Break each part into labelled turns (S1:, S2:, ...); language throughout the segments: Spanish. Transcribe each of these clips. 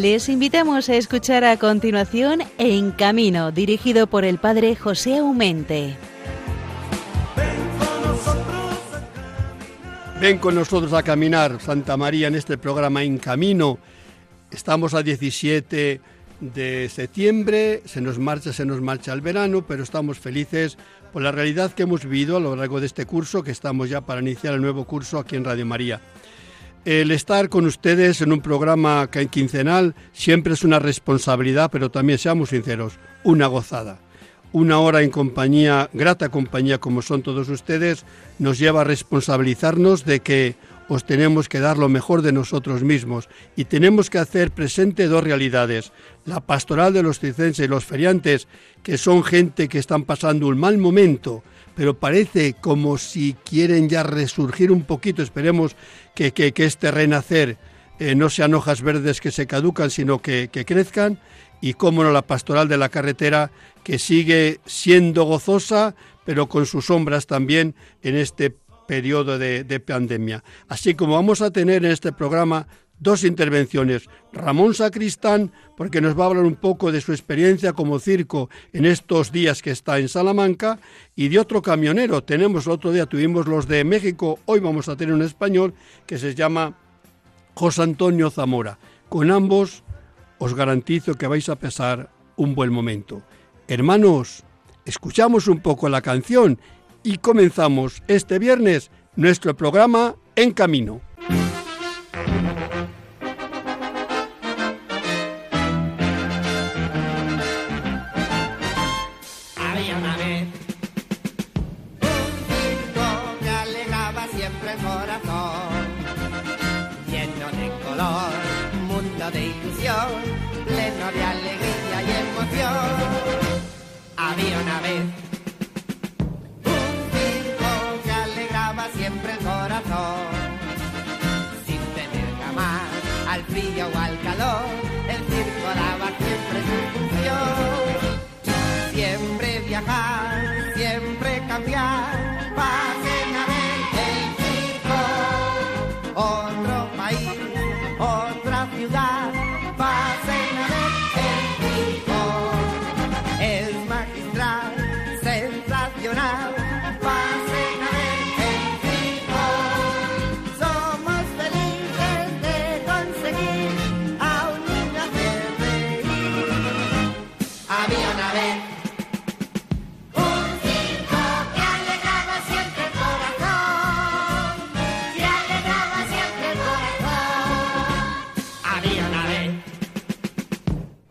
S1: Les invitamos a escuchar a continuación En Camino, dirigido por el padre José Aumente.
S2: Ven con nosotros a caminar, Santa María, en este programa En Camino. Estamos a 17 de septiembre, se nos marcha, se nos marcha el verano, pero estamos felices por la realidad que hemos vivido a lo largo de este curso, que estamos ya para iniciar el nuevo curso aquí en Radio María. El estar con ustedes en un programa quincenal siempre es una responsabilidad, pero también seamos sinceros, una gozada. Una hora en compañía, grata compañía como son todos ustedes, nos lleva a responsabilizarnos de que os tenemos que dar lo mejor de nosotros mismos y tenemos que hacer presente dos realidades. La pastoral de los cicenses y los feriantes, que son gente que están pasando un mal momento, pero parece como si quieren ya resurgir un poquito. Esperemos que, que, este renacer eh, no sean hojas verdes que se caducan, sino que, que crezcan. Y cómo no, la pastoral de la carretera, que sigue siendo gozosa, pero con sus sombras también en este periodo de, pandemia. Así como vamos a tener en este programa dos intervenciones. Ramón Sacristán, porque nos va a hablar un poco de su experiencia como circo en estos días que está en Salamanca, y de otro camionero. Tenemos, otro día tuvimos los de México, hoy vamos a tener un español que se llama José Antonio Zamora. Con ambos os garantizo que vais a pasar un buen momento. Hermanos, escuchamos un poco la canción y comenzamos este viernes nuestro programa En Camino.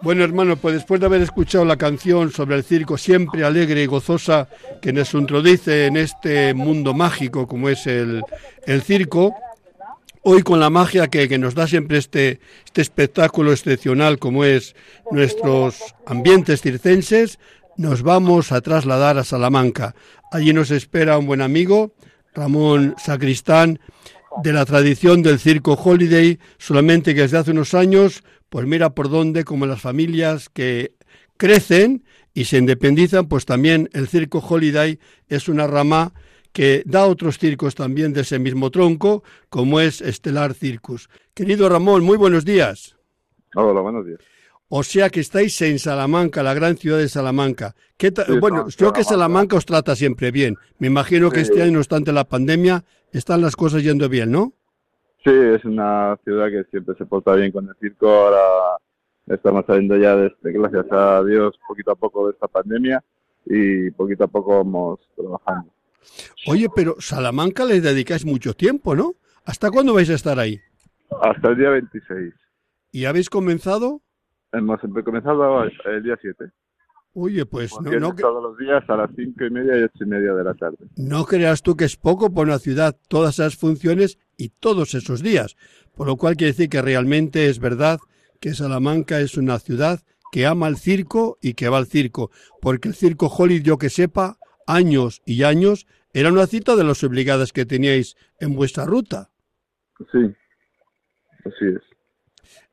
S2: Bueno, hermano, pues después de haber escuchado la canción sobre el circo siempre alegre y gozosa que nos introduce en este mundo mágico como es el, circo, hoy con la magia que, nos da siempre este, este espectáculo excepcional como es nuestros ambientes circenses, nos vamos a trasladar a Salamanca. Allí nos espera un buen amigo, Ramón Sacristán, de la tradición del circo Holiday, solamente que desde hace unos años pues mira por dónde, como las familias que crecen y se independizan, pues también el circo Holiday es una rama que da otros circos también de ese mismo tronco, como es Estelar Circus. Querido Ramón, muy buenos días.
S3: Hola, buenos días.
S2: O sea que estáis en Salamanca, la gran ciudad de Salamanca. bueno, yo que Salamanca os trata siempre bien. Me imagino que este año, no obstante la pandemia, están las cosas yendo bien, ¿no?
S3: Sí, es una ciudad que siempre se porta bien con el circo. Ahora estamos saliendo ya, desde, gracias a Dios, poquito a poco de esta pandemia y poquito a poco vamos trabajando.
S2: Oye, pero Salamanca le dedicáis mucho tiempo, ¿no? ¿Hasta cuándo vais a estar ahí?
S3: Hasta el día 26.
S2: ¿Y habéis comenzado?
S3: Hemos comenzado el día 7.
S2: Oye, pues
S3: no, no todos los días a las cinco y media y ocho y media de la tarde.
S2: No creas tú que es poco por una ciudad todas esas funciones y todos esos días, por lo cual quiere decir que realmente es verdad que Salamanca es una ciudad que ama el circo y que va al circo, porque el circo Holly, yo que sepa, años y años, era una cita de las obligadas que teníais en vuestra ruta.
S3: Sí, así es.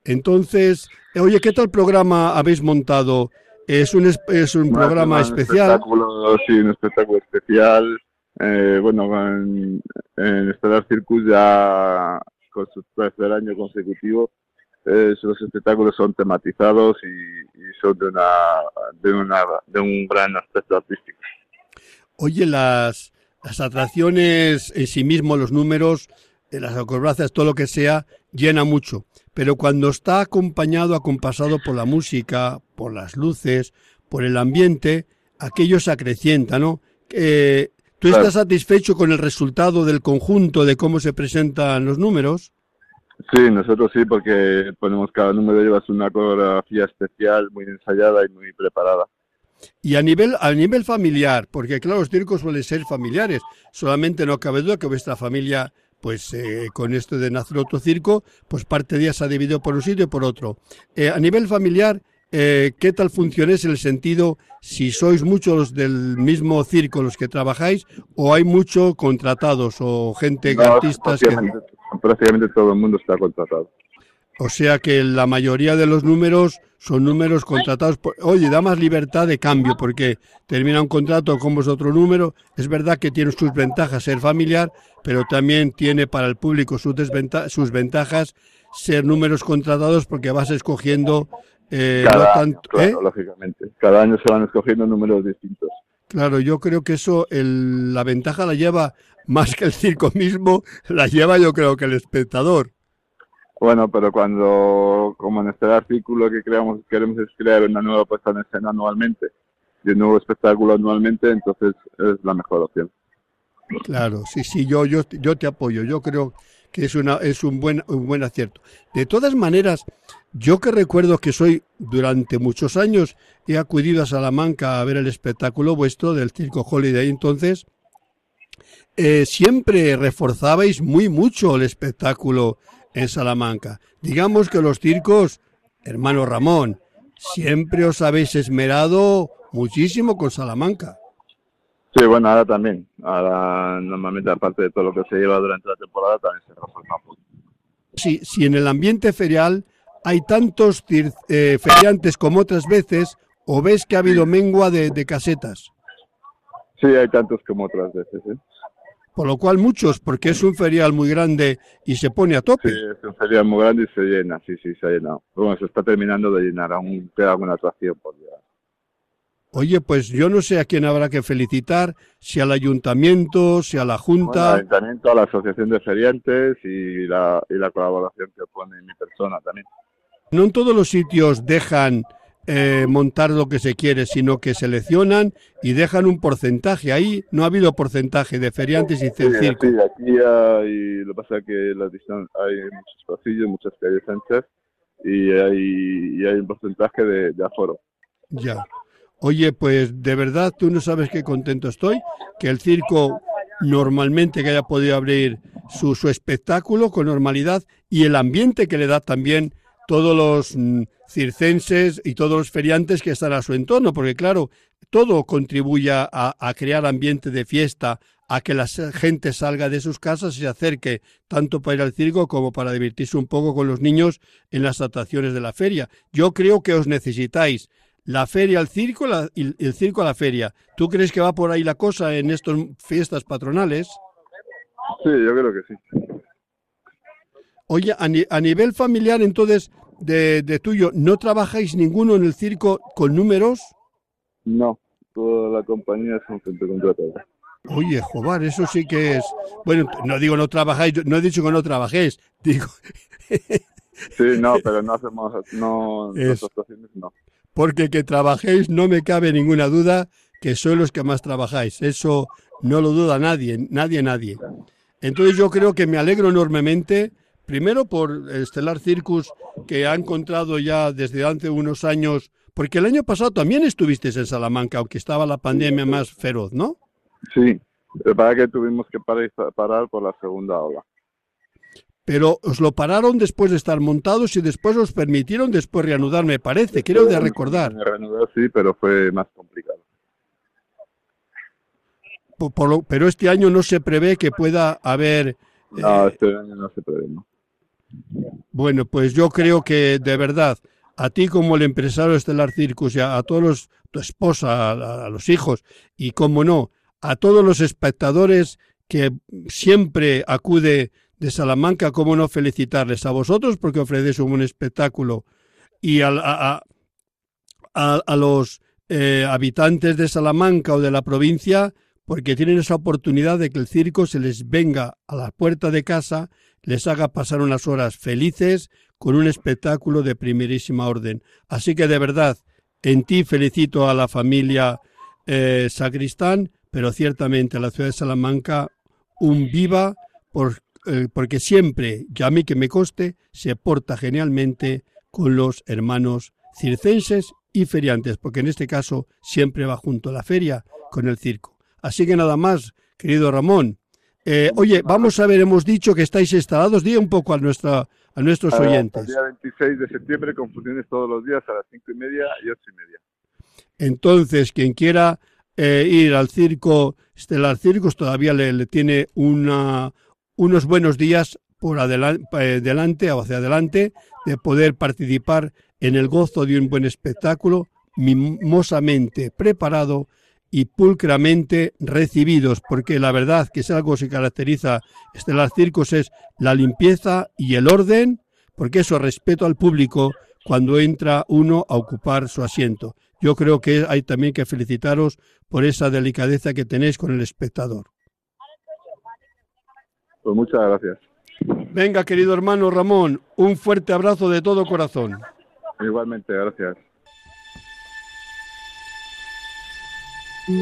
S2: Entonces, oye, ¿qué tal programa habéis montado es un, es un programa especial.
S3: Espectáculo, sí, un espectáculo especial. Eh, bueno, en, en Stellar Circus ya con su tercer año consecutivo eh, los espectáculos son tematizados y, y son de, una, de, una, de un gran aspecto artístico.
S2: Oye, las, las atracciones en sí mismo, los números, eh, las acrobacias, todo lo que sea, llena mucho. Pero cuando está acompañado, acompasado por la música, por las luces, por el ambiente, aquello se acrecienta, ¿no? Eh, ¿Tú
S3: Claro.
S2: estás satisfecho con el resultado del conjunto de cómo se presentan los números?
S3: Sí, nosotros sí, porque ponemos cada número llevas una coreografía especial, muy ensayada y muy preparada.
S2: Y a nivel, a nivel familiar, porque claro, los circos suelen ser familiares, solamente no cabe duda que vuestra familia, pues eh, con esto de nacer otro circo, pues parte de ella se ha dividido por un sitio y por otro. Eh, a nivel familiar, eh, ¿qué tal funciones en el sentido si sois muchos del mismo circo los que trabajáis o hay muchos contratados o gente,
S3: No,
S2: artistas que...
S3: prácticamente todo el mundo está contratado.
S2: O sea que la mayoría de los números son números contratados. Por, oye, da más libertad de cambio porque termina un contrato con vosotro número. Es verdad que tiene sus ventajas ser familiar, pero también tiene para el público sus, desventa- sus ventajas ser números contratados porque vas escogiendo eh, no
S3: Cada año,
S2: tanto.
S3: claro,
S2: ¿eh?
S3: lógicamente. Cada año se van escogiendo números distintos.
S2: Claro, yo creo que eso, el- la ventaja la lleva más que el circo mismo, la lleva yo creo que el espectador.
S3: Bueno, pero cuando, como en este artículo que creamos, queremos es crear una nueva puesta en escena anualmente y un nuevo espectáculo anualmente, entonces es la mejor opción.
S2: Claro, sí, sí, yo, yo, yo te apoyo. Yo creo que es, una, es un, buen, un buen acierto. De todas maneras, yo que recuerdo que soy, durante muchos años, he acudido a Salamanca a ver el espectáculo vuestro del Circo Holiday, entonces, eh, siempre reforzabais muy mucho el espectáculo en Salamanca. Digamos que los circos, hermano Ramón, siempre os habéis esmerado muchísimo con Salamanca.
S3: Sí, bueno, ahora también. Ahora, normalmente, aparte de todo lo que se lleva durante la temporada, también se reforma un
S2: si, si en el ambiente ferial hay tantos eh, feriantes como otras veces, o ves que ha habido mengua de, de casetas.
S3: Sí, hay tantos como otras veces. ¿eh?
S2: Por lo cual muchos, porque es un ferial muy grande y se pone a
S3: Sí,
S2: tope.
S3: es un ferial muy grande y se llena, sí, sí, se ha llenado. Bueno, se está terminando de llenar, aún queda alguna atracción por llegar.
S2: Oye, pues yo no sé a quién habrá que felicitar, si al ayuntamiento, si a la
S3: Bueno, al
S2: junta.
S3: ayuntamiento, a la asociación de feriantes y la, y la colaboración que pone mi persona también.
S2: No en todos los sitios dejan eh, montar lo que se quiere, sino que seleccionan y dejan un porcentaje. Ahí no ha habido porcentaje de feriantes y circo.
S3: sí, aquí hay, lo que pasa es que distan- hay muchos pasillos, muchas calles anchas y hay, y hay un porcentaje de, de aforo.
S2: Ya. Oye, pues de verdad tú no sabes qué contento estoy que el circo normalmente que haya podido abrir su, su espectáculo con normalidad y el ambiente que le da también todos los mm, circenses y todos los feriantes que están a su entorno, porque claro, todo contribuye a, crear ambiente de fiesta, a que la gente salga de sus casas y se acerque tanto para ir al circo como para divertirse un poco con los niños en las atracciones de la feria. Yo creo que os necesitáis la feria al circo la- y el circo a la feria. ¿Tú crees que va por ahí la cosa en estas fiestas patronales?
S3: Sí, yo creo que sí.
S2: Oye, a, ni- a nivel familiar, entonces, de, de tuyo, ¿no trabajáis ninguno en el circo con números?
S3: No, toda la compañía son gente contratada.
S2: Oye, Jobar, eso sí que es... Bueno, no digo no trabajáis, no he dicho que no trabajéis, digo,
S3: Sí, no, pero no hacemos, no,
S2: Es-
S3: actuaciones no.
S2: porque que trabajéis no me cabe ninguna duda que sois los que más trabajáis. Eso no lo duda nadie, nadie, nadie. Entonces yo creo que me alegro enormemente, primero por el Stellar Circus, que ha encontrado ya desde hace unos años, porque el año pasado también estuvisteis en Salamanca, aunque estaba la pandemia más feroz, ¿no?
S3: Sí, pero para que tuvimos que parar, por la segunda ola.
S2: Pero os lo pararon después de estar montados y después os permitieron después reanudar, me parece, quiero de recordar.
S3: Me reanudó, sí, pero fue más complicado.
S2: Por- por lo- pero este año no se prevé que pueda haber...
S3: No,
S2: eh,
S3: este año no se prevé, ¿no?
S2: Bueno, pues yo creo que de verdad, a ti como el empresario de Stellar Circus y a, a todos los, tu esposa, a, a los hijos y como no, a todos los espectadores que siempre acude de Salamanca, cómo no felicitarles a vosotros porque ofrecéis un buen espectáculo y a, a, a, a los eh, habitantes de Salamanca o de la provincia porque tienen esa oportunidad de que el circo se les venga a la puerta de casa, les haga pasar unas horas felices con un espectáculo de primerísima orden. Así que de verdad, en ti felicito a la familia eh, Sacristán, pero ciertamente a la ciudad de Salamanca un viva eh, porque siempre, y a mí que me coste, se porta genialmente con los hermanos circenses y feriantes, porque en este caso siempre va junto a la feria con el circo. Así que nada más, querido Ramón. Eh, oye, vamos a ver, hemos dicho que estáis instalados, di un poco a, nuestra, a nuestros
S3: Ah,
S2: oyentes.
S3: El día 26 de septiembre con funciones todos los días a las 5 y media y 8 y media.
S2: Entonces, quien quiera eh, ir al circo Estelar Circus todavía le, le tiene una, unos buenos días por adelan- pa- eh, delante o hacia adelante de poder participar en el gozo de un buen espectáculo mimosamente preparado y pulcramente recibidos, porque la verdad que es algo que se caracteriza Estelar Circus es la limpieza y el orden, porque eso respeto al público cuando entra uno a ocupar su asiento. Yo creo que hay también que felicitaros por esa delicadeza que tenéis con el espectador.
S3: Pues muchas gracias.
S2: Venga, querido hermano Ramón, un fuerte abrazo de todo corazón.
S3: Igualmente, gracias.
S2: Oh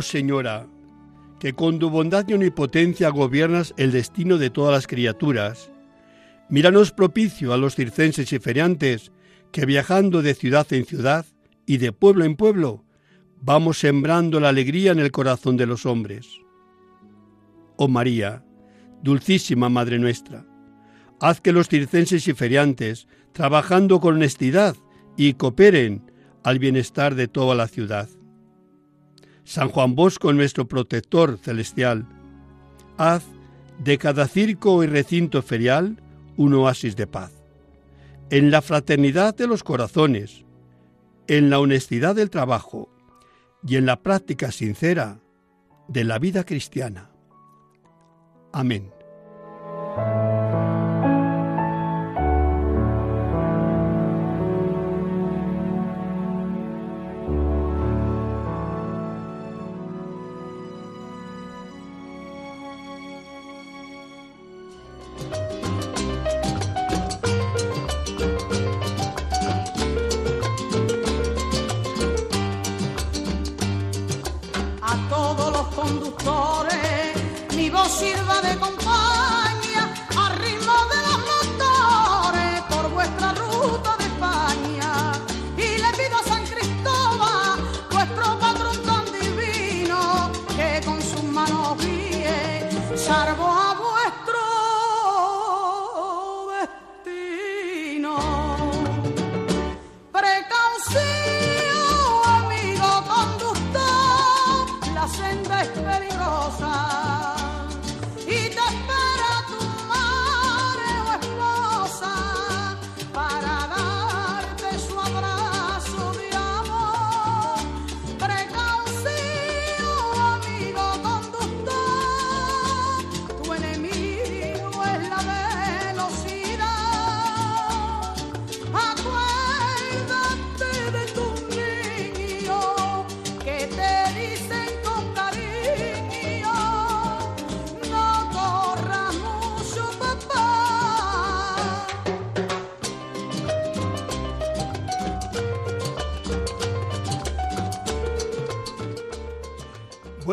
S2: Señora, que con tu bondad y omnipotencia gobiernas el destino de todas las criaturas, míranos propicio a los circenses y feriantes, que viajando de ciudad en ciudad y de pueblo en pueblo, vamos sembrando la alegría en el corazón de los hombres. Oh María, dulcísima Madre nuestra, haz que los circenses y feriantes, trabajando con honestidad y cooperen al bienestar de toda la ciudad. San Juan Bosco, nuestro protector celestial, haz de cada circo y recinto ferial un oasis de paz. En la fraternidad de los corazones, en la honestidad del trabajo y en la práctica sincera de la vida cristiana. Amén.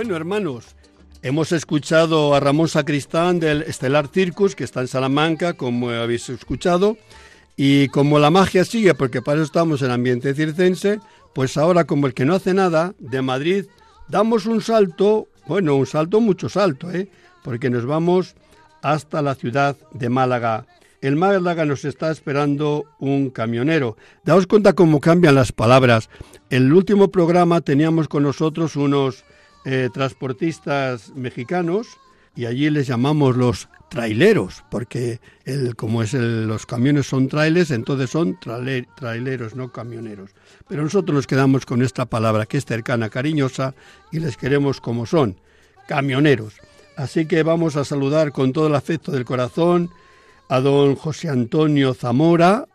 S2: Bueno, hermanos, hemos escuchado a Ramón Sacristán del Estelar Circus, que está en Salamanca, como habéis escuchado, y como la magia sigue, porque para eso estamos en ambiente circense, pues ahora como el que no hace nada, de Madrid, damos un salto, bueno, un salto, mucho salto, ¿eh? porque nos vamos hasta la ciudad de Málaga. En Málaga nos está esperando un camionero. Daos cuenta cómo cambian las palabras. En el último programa teníamos con nosotros unos eh, transportistas mexicanos y allí les llamamos los traileros, porque el, como es los camiones son trailers, entonces son trailer- traileros, no camioneros. Pero nosotros nos quedamos con esta palabra que es cercana, cariñosa, y les queremos como son, camioneros. Así que vamos a saludar con todo el afecto del corazón a don José Antonio Zamora,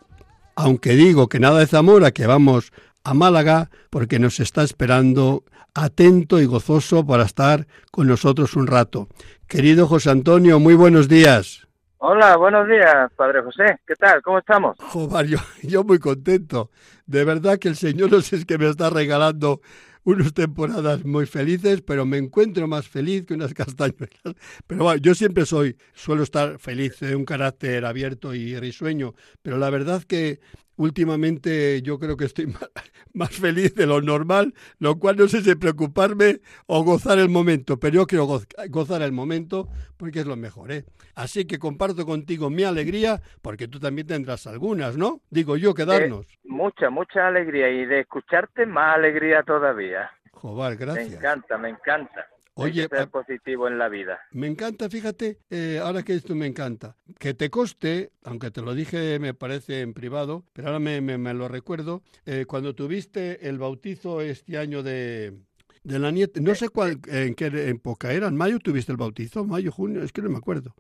S2: aunque digo que nada de Zamora, que vamos a Málaga, porque nos está esperando atento y gozoso para estar con nosotros un rato. Querido José Antonio, muy buenos días.
S4: Hola, buenos días, Padre José. ¿Qué tal? ¿Cómo estamos?
S2: Joder, yo, yo muy contento. De verdad que el Señor no sé es que me está regalando unas temporadas muy felices, pero me encuentro más feliz que unas castañuelas. Pero bueno, yo siempre soy, suelo estar feliz, de un carácter abierto y risueño, pero la verdad que últimamente yo creo que estoy más, más feliz de lo normal, lo cual no sé si preocuparme o gozar el momento, pero yo quiero goz- gozar el momento porque es lo mejor, ¿eh? Así que comparto contigo mi alegría, porque tú también tendrás algunas, ¿no? Digo yo, quedarnos.
S4: Mucha, mucha alegría y de escucharte más alegría todavía.
S2: Joder,
S4: Me
S2: gracias.
S4: encanta, me encanta. Hay
S2: Oye,
S4: que ser positivo en la vida.
S2: Me encanta, fíjate, eh, ahora que esto me encanta, que te coste, aunque te lo dije me parece en privado, pero ahora me, me- me lo recuerdo, eh, cuando tuviste el bautizo este año de, de la nieta, no sé cuál, en qué época era, en mayo tuviste el bautizo, mayo, junio, es que no me acuerdo.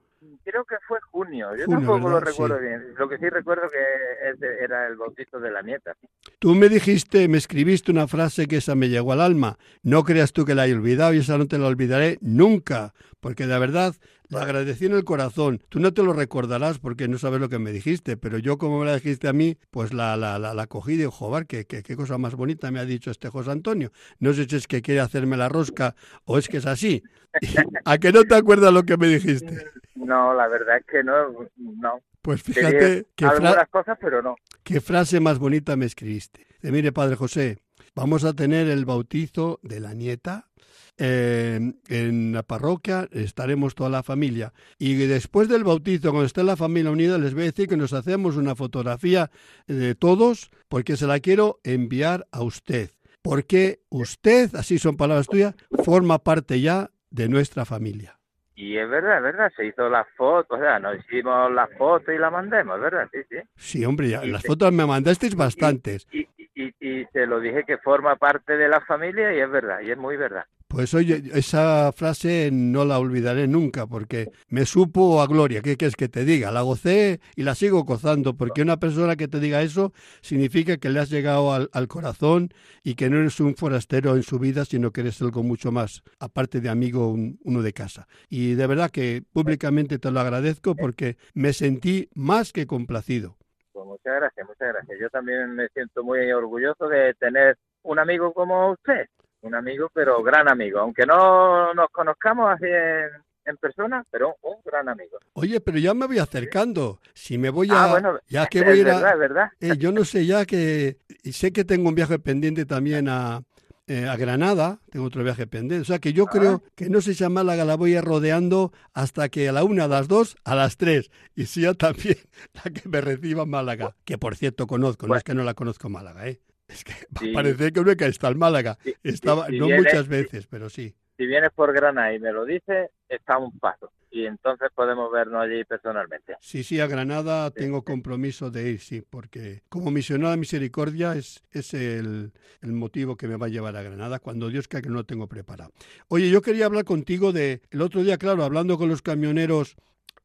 S4: Creo que fue junio. Yo
S2: Junio,
S4: tampoco lo recuerdo
S2: Sí.
S4: bien. Lo que sí recuerdo que era el bautizo de la nieta.
S2: Tú me dijiste, me escribiste una frase que esa me llegó al alma. No creas tú que la he olvidado y esa no te la olvidaré nunca, porque de verdad la agradecí en el corazón. Tú no te lo recordarás porque no sabes lo que me dijiste, pero yo como me la dijiste a mí, pues la, la, la, la cogí y digo, joder, qué, qué, qué cosa más bonita me ha dicho este José Antonio. No sé si es que quiere hacerme la rosca o es que es así. ¿A que no te acuerdas lo que me dijiste?
S4: No, la verdad es que no. no.
S2: Pues
S4: Te
S2: fíjate
S4: dije
S2: qué, fra-
S4: algunas cosas, pero no.
S2: qué frase más bonita me escribiste. De, mire, Padre José, vamos a tener el bautizo de la nieta eh, en la parroquia, estaremos toda la familia. Y después del bautizo, cuando esté la familia unida, les voy a decir que nos hacemos una fotografía de todos, porque se la quiero enviar a usted. Porque usted, así son palabras tuyas, forma parte ya de nuestra familia.
S4: Y es verdad, es verdad. Se hizo la foto, o sea, nos hicimos la foto y la mandemos, ¿verdad? Sí, sí.
S2: Sí, hombre, ya, las
S4: se-
S2: fotos me mandasteis bastantes.
S4: Y, y, y, y te lo dije que forma parte de la familia y es verdad, y es muy verdad.
S2: Pues oye, esa frase no la olvidaré nunca porque me supo a gloria. ¿Qué quieres que te diga? La gocé y la sigo gozando porque una persona que te diga eso significa que le has llegado al, al corazón y que no eres un forastero en su vida, sino que eres algo mucho más, aparte de amigo un- uno de casa. Y de verdad que públicamente te lo agradezco porque me sentí más que complacido.
S4: Pues muchas gracias, muchas gracias. Yo también me siento muy orgulloso de tener un amigo como usted, un amigo, pero gran amigo, aunque no nos conozcamos así en, en persona, pero un gran amigo.
S2: Oye, pero ya me voy acercando. Si me voy a...
S4: ah, bueno,
S2: ya que voy a ir a-
S4: verdad, es verdad.
S2: Eh, yo no sé ya que... y sé que tengo un viaje pendiente también a, eh, a Granada, tengo otro viaje pendiente. O sea que yo
S4: Ah.
S2: creo que no sé si a Málaga la voy a ir rodeando hasta que a la una, a las dos, a las tres. Y sea también la que me reciba Málaga, que por cierto conozco, no es que no la conozco Málaga, ¿eh? Es que
S4: Sí.
S2: parece que nunca está en Málaga.
S4: Sí, sí,
S2: Estaba,
S4: si
S2: no muchas veces, pero sí.
S4: Si vienes por Granada y me lo dices, está a un paso. Y entonces podemos vernos allí personalmente.
S2: Sí, sí, a Granada tengo compromiso de ir, sí, porque como misionero de misericordia es, es el, el motivo que me va a llevar a Granada cuando Dios quiera que no lo tengo preparado. Oye, yo quería hablar contigo de el otro día, claro, hablando con los camioneros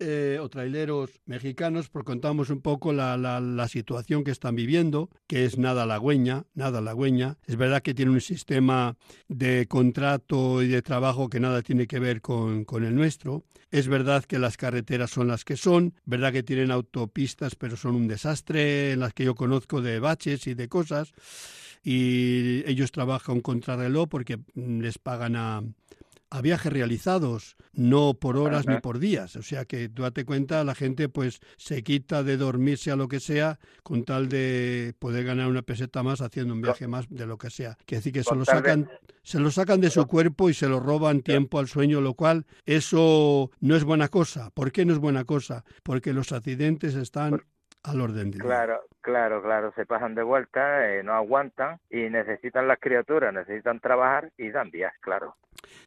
S2: eh, o traileros mexicanos, porque contamos un poco la, la, situación que están viviendo, que es nada halagüeña, nada halagüeña. Es verdad que tiene un sistema de contrato y de trabajo que nada tiene que ver con, con el nuestro. Es verdad que las carreteras son las que son, verdad que tienen autopistas, pero son un desastre, en las que yo conozco de baches y de cosas. Y ellos trabajan contrarreloj porque mm, les pagan a, a viajes realizados, no por horas
S4: Ajá.
S2: ni por días. O sea que tú date cuenta, la gente pues se quita de dormirse a lo que sea con tal de poder ganar una peseta más haciendo un viaje más de lo que sea. Que decir que se lo sacan, se lo sacan de su cuerpo y se lo roban tiempo al sueño, lo cual eso no es buena cosa. ¿Por qué no es buena cosa? Porque los accidentes están al orden del día.
S4: Claro, claro, claro, se pasan de vuelta, eh, no aguantan y necesitan las criaturas, necesitan trabajar y dan vías, claro.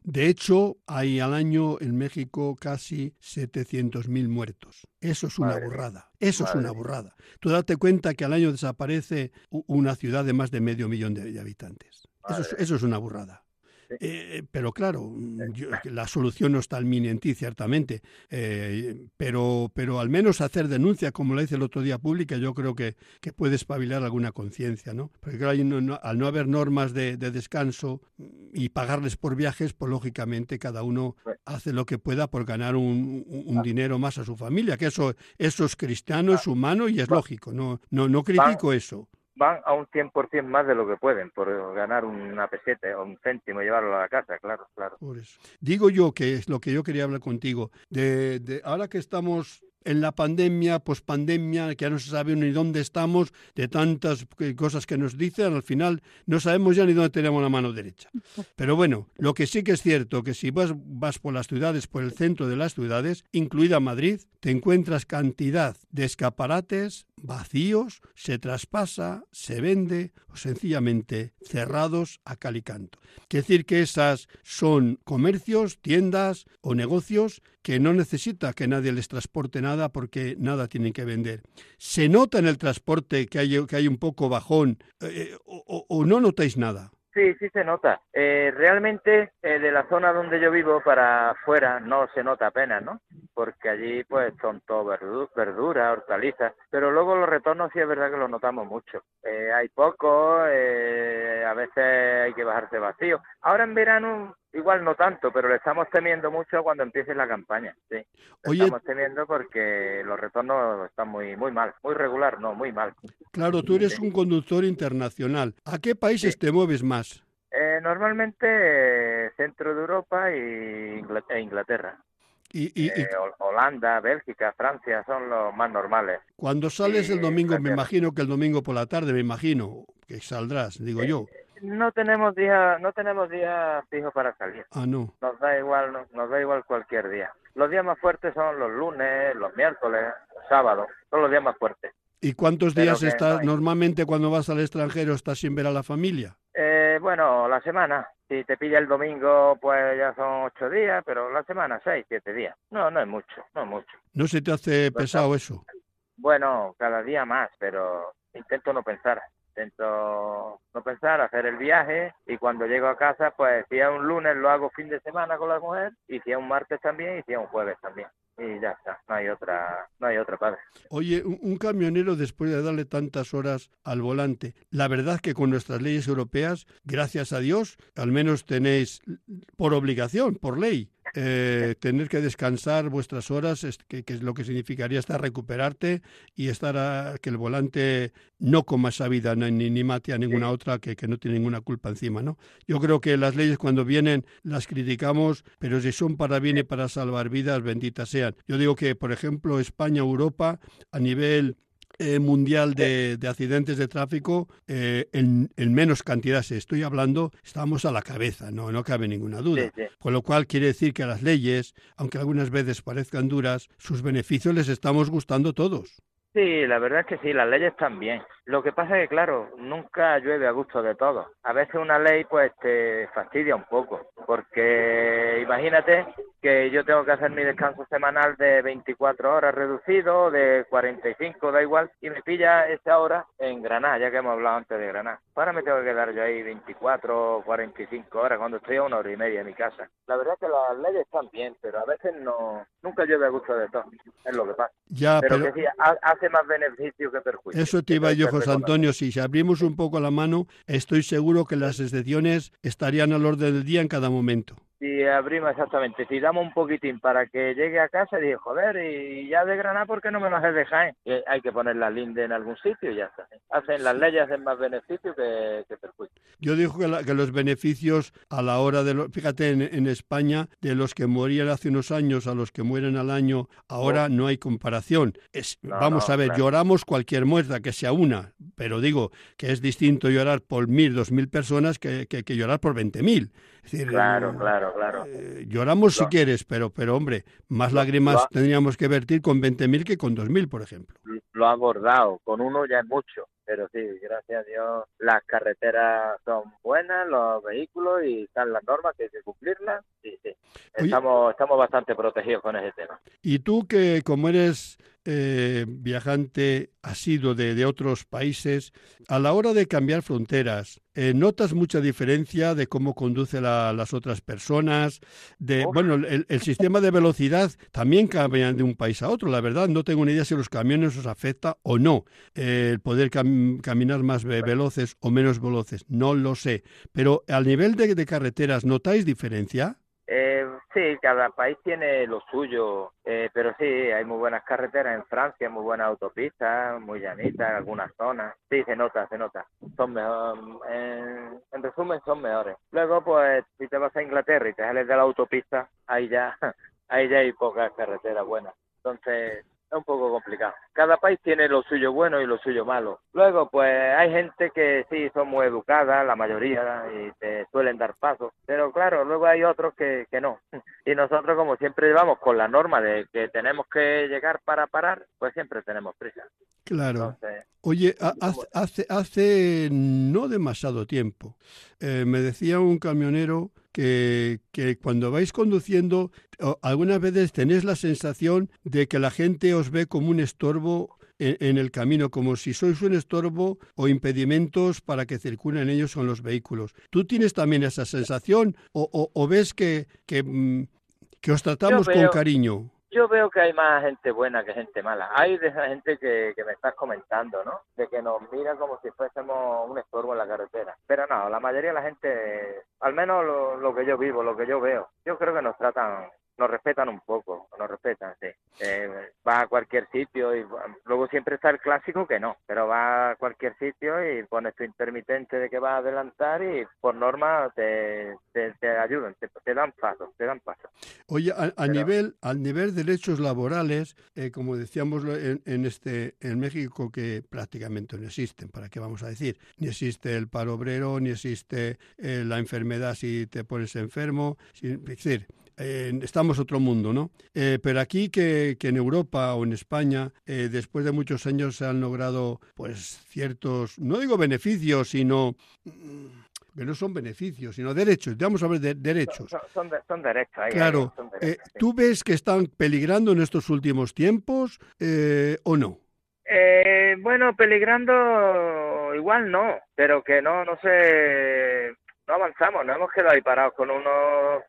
S2: De hecho, hay al año en México casi 700.000 muertos. Eso es una
S4: Madre
S2: burrada. Eso es una burrada. Tú date cuenta que al año desaparece una ciudad de más de medio millón de, habitantes. Eso es, eso es una burrada.
S4: Sí.
S2: Eh, pero claro, mm, yo- la solución no está en mí ni en ti, ciertamente. Eh, pero, pero al menos hacer denuncia, como la hice el otro día pública, yo creo que, que puede espabilar alguna conciencia, ¿no? Porque claro, no- no- al no haber normas de, de descanso mm, y pagarles por viajes, pues lógicamente cada uno
S4: Pues-
S2: hace lo que pueda por ganar un, un- un dinero más a su familia, que eso, eso es cristiano, es humano y es lógico. No, no, no critico eso.
S4: Van a un 100% más de lo que pueden por ganar una peseta o un céntimo y llevarlo a la casa, claro, claro.
S2: Por eso. Digo yo que es lo que yo quería hablar contigo. De, de ahora que estamos en la pandemia, pospandemia, que ya no se sabe ni dónde estamos, de tantas eh, cosas que nos dicen, al final no sabemos ya ni dónde tenemos la mano derecha. Pero bueno, lo que sí que es cierto, que si vas, vas por las ciudades, por el centro de las ciudades, incluida Madrid, te encuentras cantidad de escaparates vacíos, se traspasa, se vende o sencillamente cerrados a cal y canto. Quiere decir que esas son comercios, tiendas o negocios que no necesita que nadie les transporte nada porque nada tienen que vender. ¿Se nota en el transporte que hay, que hay un poco bajón eh, o, o- no notáis nada?
S4: Sí, sí se nota. Eh, realmente eh, de la zona donde yo vivo para afuera no se nota apenas, ¿no? Porque allí pues son todo verdu- verduras, hortalizas, pero luego los retornos sí es verdad que los notamos mucho. Eh, hay poco, eh, a veces hay que bajarse vacío. Ahora en verano igual no tanto, pero le estamos temiendo mucho cuando empiece la campaña, sí. Le
S2: Oye-
S4: estamos temiendo porque los retornos están muy muy mal, muy regular, no, muy mal.
S2: Claro, tú eres un conductor internacional. ¿A qué países
S4: Sí.
S2: te mueves más?
S4: Eh, normalmente eh, centro de Europa e Inglaterra.
S2: Y,
S4: Eh, Hol- Holanda, Bélgica, Francia son los más normales.
S2: cuando sales el domingo, me imagino que el domingo por la tarde, me imagino que saldrás, digo yo.
S4: No tenemos día, no tenemos día fijo para salir.
S2: Ah, no.
S4: Nos da igual, no- nos da igual cualquier día. Los días más fuertes son los lunes, los miércoles, los sábados, son los días más fuertes.
S2: ¿Y cuántos días
S4: que
S2: estás?
S4: no.
S2: Normalmente cuando vas al extranjero estás sin ver a la familia.
S4: Eh, bueno, la semana. Si te pilla el domingo, pues ya son ocho días, pero la semana seis, siete días. No, no es mucho, no es mucho.
S2: ¿No se te hace
S4: Pues
S2: pesado eso?
S4: Bueno, cada día más, pero intento no pensar. Intento no pensar, hacer el viaje y cuando llego a casa, pues si es un lunes lo hago fin de semana con la mujer y si es un martes también y si es un jueves también. Y ya está, no hay otra, no hay otra padre.
S2: Oye, un, un camionero después de darle tantas horas al volante, la verdad que con nuestras leyes europeas, gracias a Dios, al menos tenéis por obligación, por ley, eh, tener que descansar vuestras horas, es- que, que es lo que significaría estar recuperarte y estar a, que el volante no coma esa vida ni, ni, ni mate a ninguna otra que, que no tiene ninguna culpa encima, ¿no? Yo creo que las leyes cuando vienen las criticamos, pero si son para bien y para salvar vidas, benditas sean. Yo digo que, por ejemplo, España, Europa, a nivel eh, mundial de, de accidentes de tráfico, eh, en, en menos cantidad, se estoy hablando, estamos a la cabeza, no, no cabe ninguna duda.
S4: Sí, sí.
S2: Con lo cual quiere decir que a las leyes, aunque algunas veces parezcan duras, sus beneficios les estamos gustando todos.
S4: Sí, la verdad es que sí, las leyes están bien. Lo que pasa es que, claro, nunca llueve a gusto de todos. A veces una ley pues te fastidia un poco, porque imagínate que yo tengo que hacer mi descanso semanal de 24 horas reducido, de 45, da igual, y me pilla esa hora en Granada, ya que hemos hablado antes de Granada. Ahora me tengo que quedar yo ahí 24 o 45 horas cuando estoy a una hora y media en mi casa. La verdad es que las leyes están bien, pero a veces no, nunca llueve a gusto de todos, es lo que pasa.
S2: Ya,
S4: Pero,
S2: pero
S4: que sí, ha- hace más beneficio que perjuicio.
S2: eso te iba yo, José. Antonio. Si abrimos un poco la mano, estoy seguro que las excepciones estarían al orden del día en cada momento.
S4: Si abrimos exactamente, si damos un poquitín para que llegue a casa y dije, joder, y ya de Granada, ¿por qué no me lo haces de Jaén? Y hay que poner la linde en algún sitio y ya está. Hacen las leyes hacen más beneficio que, que perjuicio.
S2: Yo digo que, la- que los beneficios a la hora de, lo- fíjate, en, en España, de los que morían hace unos años a los que mueren al año, ahora no hay comparación. Es,
S4: No,
S2: vamos
S4: no,
S2: a ver,
S4: claro.
S2: lloramos cualquier muerta, que sea una, pero digo que es distinto llorar por mil, dos mil personas que, que, que llorar por veinte mil.
S4: Claro,
S2: eh,
S4: claro, claro.
S2: eh, lloramos si quieres, pero, pero hombre, más lágrimas tendríamos que vertir con 20.000 que con 2.000, por ejemplo.
S4: Lo ha abordado, con uno ya es mucho. pero sí, gracias a Dios las carreteras son buenas, los vehículos y están las normas que hay que cumplirlas. Sí, sí.
S2: Oye-
S4: Estamos, estamos bastante protegidos con ese tema.
S2: Y tú que como eres eh, viajante asiduo de, de otros países, a la hora de cambiar fronteras, eh, ¿notas mucha diferencia de cómo conduce la- las otras personas? De, bueno, el, el sistema de velocidad también cambia de un país a otro. La verdad, no tengo ni idea si los camiones os afecta o no. Eh, el poder cam- caminar más ve- veloces o menos veloces, no lo sé. Pero al nivel de, de carreteras, ¿notáis diferencia?
S4: Eh, sí, cada país tiene lo suyo, eh, pero sí, hay muy buenas carreteras en Francia, muy buenas autopistas, muy llanitas en algunas zonas. Sí, se nota, se nota. Son mejor, en, en resumen, son mejores. Luego, pues, si te vas a Inglaterra y te sales de la autopista, ahí ya, ahí ya hay pocas carreteras buenas. Entonces, es un poco complicado. Cada país tiene lo suyo bueno y lo suyo malo. Luego, pues hay gente que sí son muy educadas, la mayoría, y te suelen dar paso. Pero claro, luego hay otros que, que no. Y nosotros, como siempre llevamos con la norma de que tenemos que llegar para parar, pues siempre tenemos prisa.
S2: Claro.
S4: Entonces,
S2: Oye, ha- hace, hace, hace no demasiado tiempo, eh, me decía un camionero que, que cuando vais conduciendo, algunas veces tenéis la sensación de que la gente os ve como un estorbo en, en el camino, como si sois un estorbo o impedimentos para que circulen ellos con los vehículos. ¿Tú tienes también esa sensación o, o- o ves que, que, mm, que os tratamos con cariño?
S4: Yo veo que hay más gente buena que gente mala. Hay de esa gente que, que me estás comentando, ¿no? De que nos mira como si fuésemos un estorbo en la carretera. Pero no, la mayoría de la gente, al menos lo, lo que yo vivo, lo que yo veo, yo creo que nos tratan, nos respetan un poco, nos respetan, sí. Eh, va a cualquier sitio y luego siempre está el clásico que no, pero va a cualquier sitio y pones tu intermitente de que vas a adelantar y por norma te, te, te ayudan, te, te dan paso, te dan paso.
S2: Oye, a, a
S4: Pero-
S2: nivel, al nivel de derechos laborales, eh, como decíamos en, en este, en México, que prácticamente no existen, ¿para qué vamos a decir? Ni existe el paro obrero, ni existe eh, la enfermedad si te pones enfermo. si- es decir, eh, estamos otro mundo, ¿no? Eh, pero aquí que, que en Europa o en España, eh, después de muchos años se han logrado, pues, ciertos, no digo beneficios, sino mm, que no son beneficios, sino derechos. Vamos a ver de derechos.
S4: Son, son, de- son derechos. ahí,
S2: Claro,
S4: ahí, son
S2: eh,
S4: derechos, sí.
S2: ¿tú ves que están peligrando en estos últimos tiempos eh, o no?
S4: Eh, bueno, peligrando igual no, pero que no, no sé, no avanzamos, no hemos quedado ahí parados con unos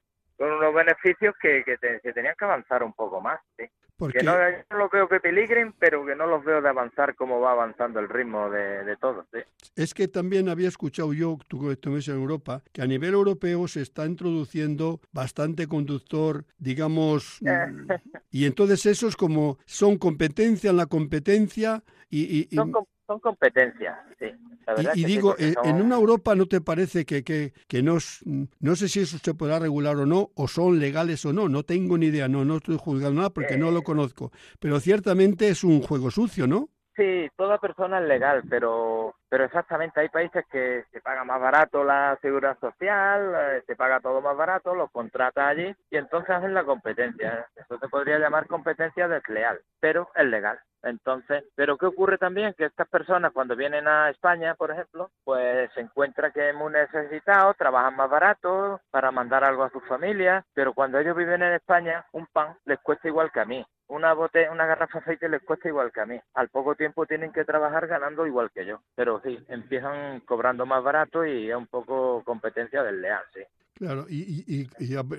S4: con unos beneficios que, que, te- que tenían que avanzar un poco más, sí.
S2: Porque
S4: Que no, no los veo que peligren, pero que no los veo de avanzar como va avanzando el ritmo de, de todo, sí.
S2: es que también había escuchado yo, tú que estuviste en Europa, que a nivel europeo se está introduciendo bastante conductor, digamos, y entonces esos como son competencia en la competencia y, y- y-
S4: Son, com- son competencias, sí. La
S2: Y,
S4: verdad
S2: digo, eh,
S4: son-
S2: en una Europa no te parece que, que, que no, es- no sé si eso se podrá regular o no, o son legales o no, no tengo ni idea, no, no estoy juzgando nada porque no lo
S4: Eh.
S2: conozco, pero ciertamente es un juego sucio, ¿no?
S4: Sí, toda persona es legal, pero pero exactamente hay países que se paga más barato la seguridad social, eh, se paga todo más barato, los contrata allí y entonces hacen la competencia. Eso se podría llamar competencia desleal, pero es legal. Entonces, pero ¿qué ocurre también? Que estas personas cuando vienen a España, por ejemplo, pues se encuentra que es muy necesitado, trabajan más barato para mandar algo a sus familias, pero cuando ellos viven en España, un pan les cuesta igual que a mí. Una bote, una garrafa de aceite les cuesta igual que a mí. Al poco tiempo tienen que trabajar ganando igual que yo. Pero sí, empiezan cobrando más barato y es un poco competencia desleal, sí.
S2: Claro, y, y-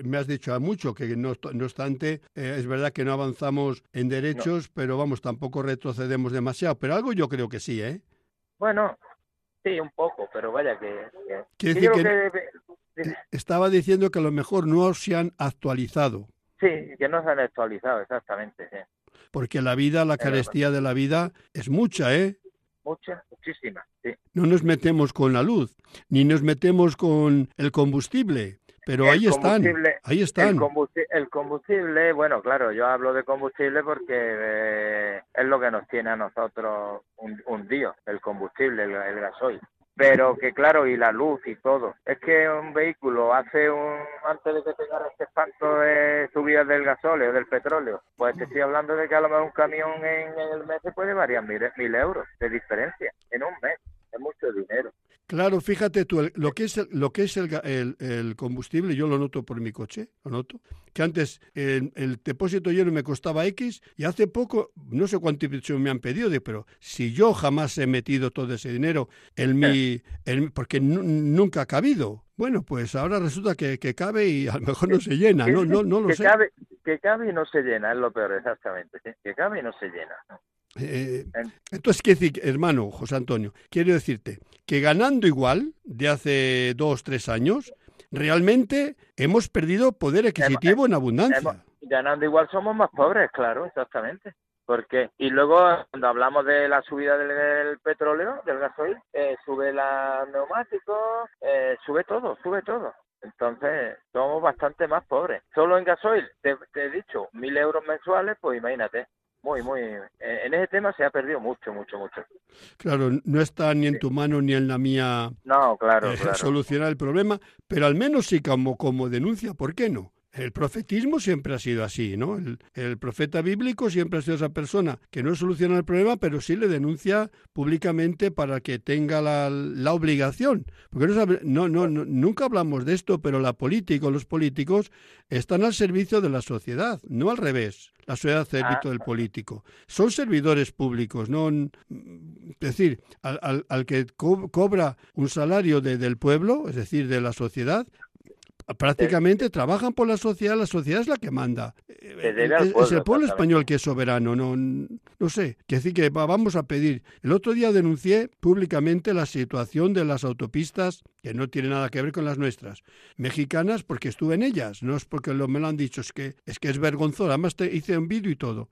S2: me has dicho a mucho que no, no obstante, eh, es verdad que no avanzamos en derechos, pero vamos, tampoco retrocedemos demasiado, pero algo yo creo que sí, ¿eh?
S4: Bueno, sí, un poco, pero vaya que... que-
S2: Quiere decir que-. Estaba diciendo que a lo mejor no se han actualizado,
S4: Sí, que no se han actualizado, exactamente, sí.
S2: porque la vida, la carestía de la vida es mucha, ¿eh?
S4: Muchas, muchísimas, sí.
S2: No nos metemos con la luz, ni nos metemos con el combustible, pero
S4: El
S2: ahí están, ahí
S4: El,
S2: están.
S4: combusti- el combustible, bueno, claro, yo hablo de combustible porque eh, es lo que nos tiene a nosotros un- hundidos, el combustible, el, el gasoil. Pero que claro, y la luz y todo. Es que un vehículo hace un, antes de que tenga este espanto de subidas del gasóleo, del petróleo, pues te estoy hablando de que a lo mejor un camión en, el mes puede variar mil, mil euros de diferencia. en un mes. Es mucho dinero.
S2: Claro, fíjate tú, el- lo que es el, lo que es el, el- el combustible, yo lo noto por mi coche, lo noto, que antes el, el depósito lleno me costaba X y hace poco, no sé cuánto me han pedido, pero si yo jamás he metido todo ese dinero en mi, en- porque nu- nunca ha cabido. Bueno, pues ahora resulta que, que cabe y a lo mejor no se llena, no, no, no lo
S4: que
S2: sé.
S4: Cabe, que cabe y no se llena, es lo peor, exactamente. Que cabe y no se llena.
S2: Eh,
S4: En-
S2: entonces, ¿qué decir, hermano José Antonio? Quiero decirte que ganando igual de hace dos, tres años, realmente hemos perdido poder adquisitivo en abundancia.
S4: Hemos- ganando igual somos más pobres, claro, exactamente. Porque y luego cuando hablamos de la subida del, del petróleo, del gasoil, eh, sube la neumáticos, eh, sube todo, sube todo. Entonces somos bastante más pobres. Solo en gasoil, te, te he dicho, mil euros mensuales, pues imagínate. Muy, muy. En, en ese tema se ha perdido mucho, mucho, mucho.
S2: Claro, no está ni en tu mano ni en la mía
S4: No, claro,
S2: eh,
S4: claro.
S2: solucionar el problema, pero al menos sí como, como denuncia, ¿por qué no? El profetismo siempre ha sido así, ¿no? El, el profeta bíblico siempre ha sido esa persona que no soluciona el problema, pero sí le denuncia públicamente para que tenga la, la obligación. Porque no, no, no, nunca hablamos de esto, pero la política o los políticos están al servicio de la sociedad, no al revés. La sociedad al servicio
S4: Ah.
S2: del político. Son servidores públicos, no. Es decir, al, al- al que co- cobra un salario de- del pueblo, es decir, de la sociedad, prácticamente trabajan por la sociedad, la sociedad es la que manda. Eh, es, el pueblo español que es soberano, no, no sé. Que decir que va- vamos a pedir. El otro día denuncié públicamente la situación de las autopistas, que no tiene nada que ver con las nuestras, mexicanas, porque estuve en ellas, no es porque lo, me lo han dicho, es que es, que es vergonzoso. Además, te hice un vídeo y todo.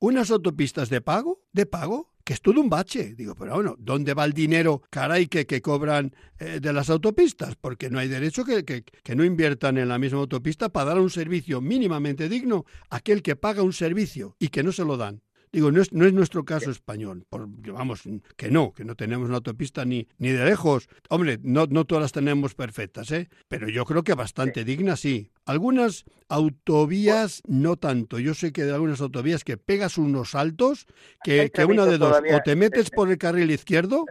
S2: Unas autopistas de pago, de pago, que es todo un bache. Digo, pero bueno, ¿dónde va el dinero, caray, que, que cobran eh, de las autopistas? Porque no hay derecho que, que, que no inviertan en la misma autopista para dar un servicio mínimamente digno a aquel que paga un servicio y que no se lo dan. Digo, no es, no es nuestro caso español. Por, vamos, que no, que no tenemos una autopista ni, ni de lejos. Hombre, no, no todas las tenemos perfectas, ¿eh? Pero yo creo que bastante dignas, sí. Algunas autovías no tanto. Yo sé que de algunas autovías que pegas unos saltos que, que una de dos,
S4: todavía.
S2: o te metes por el carril izquierdo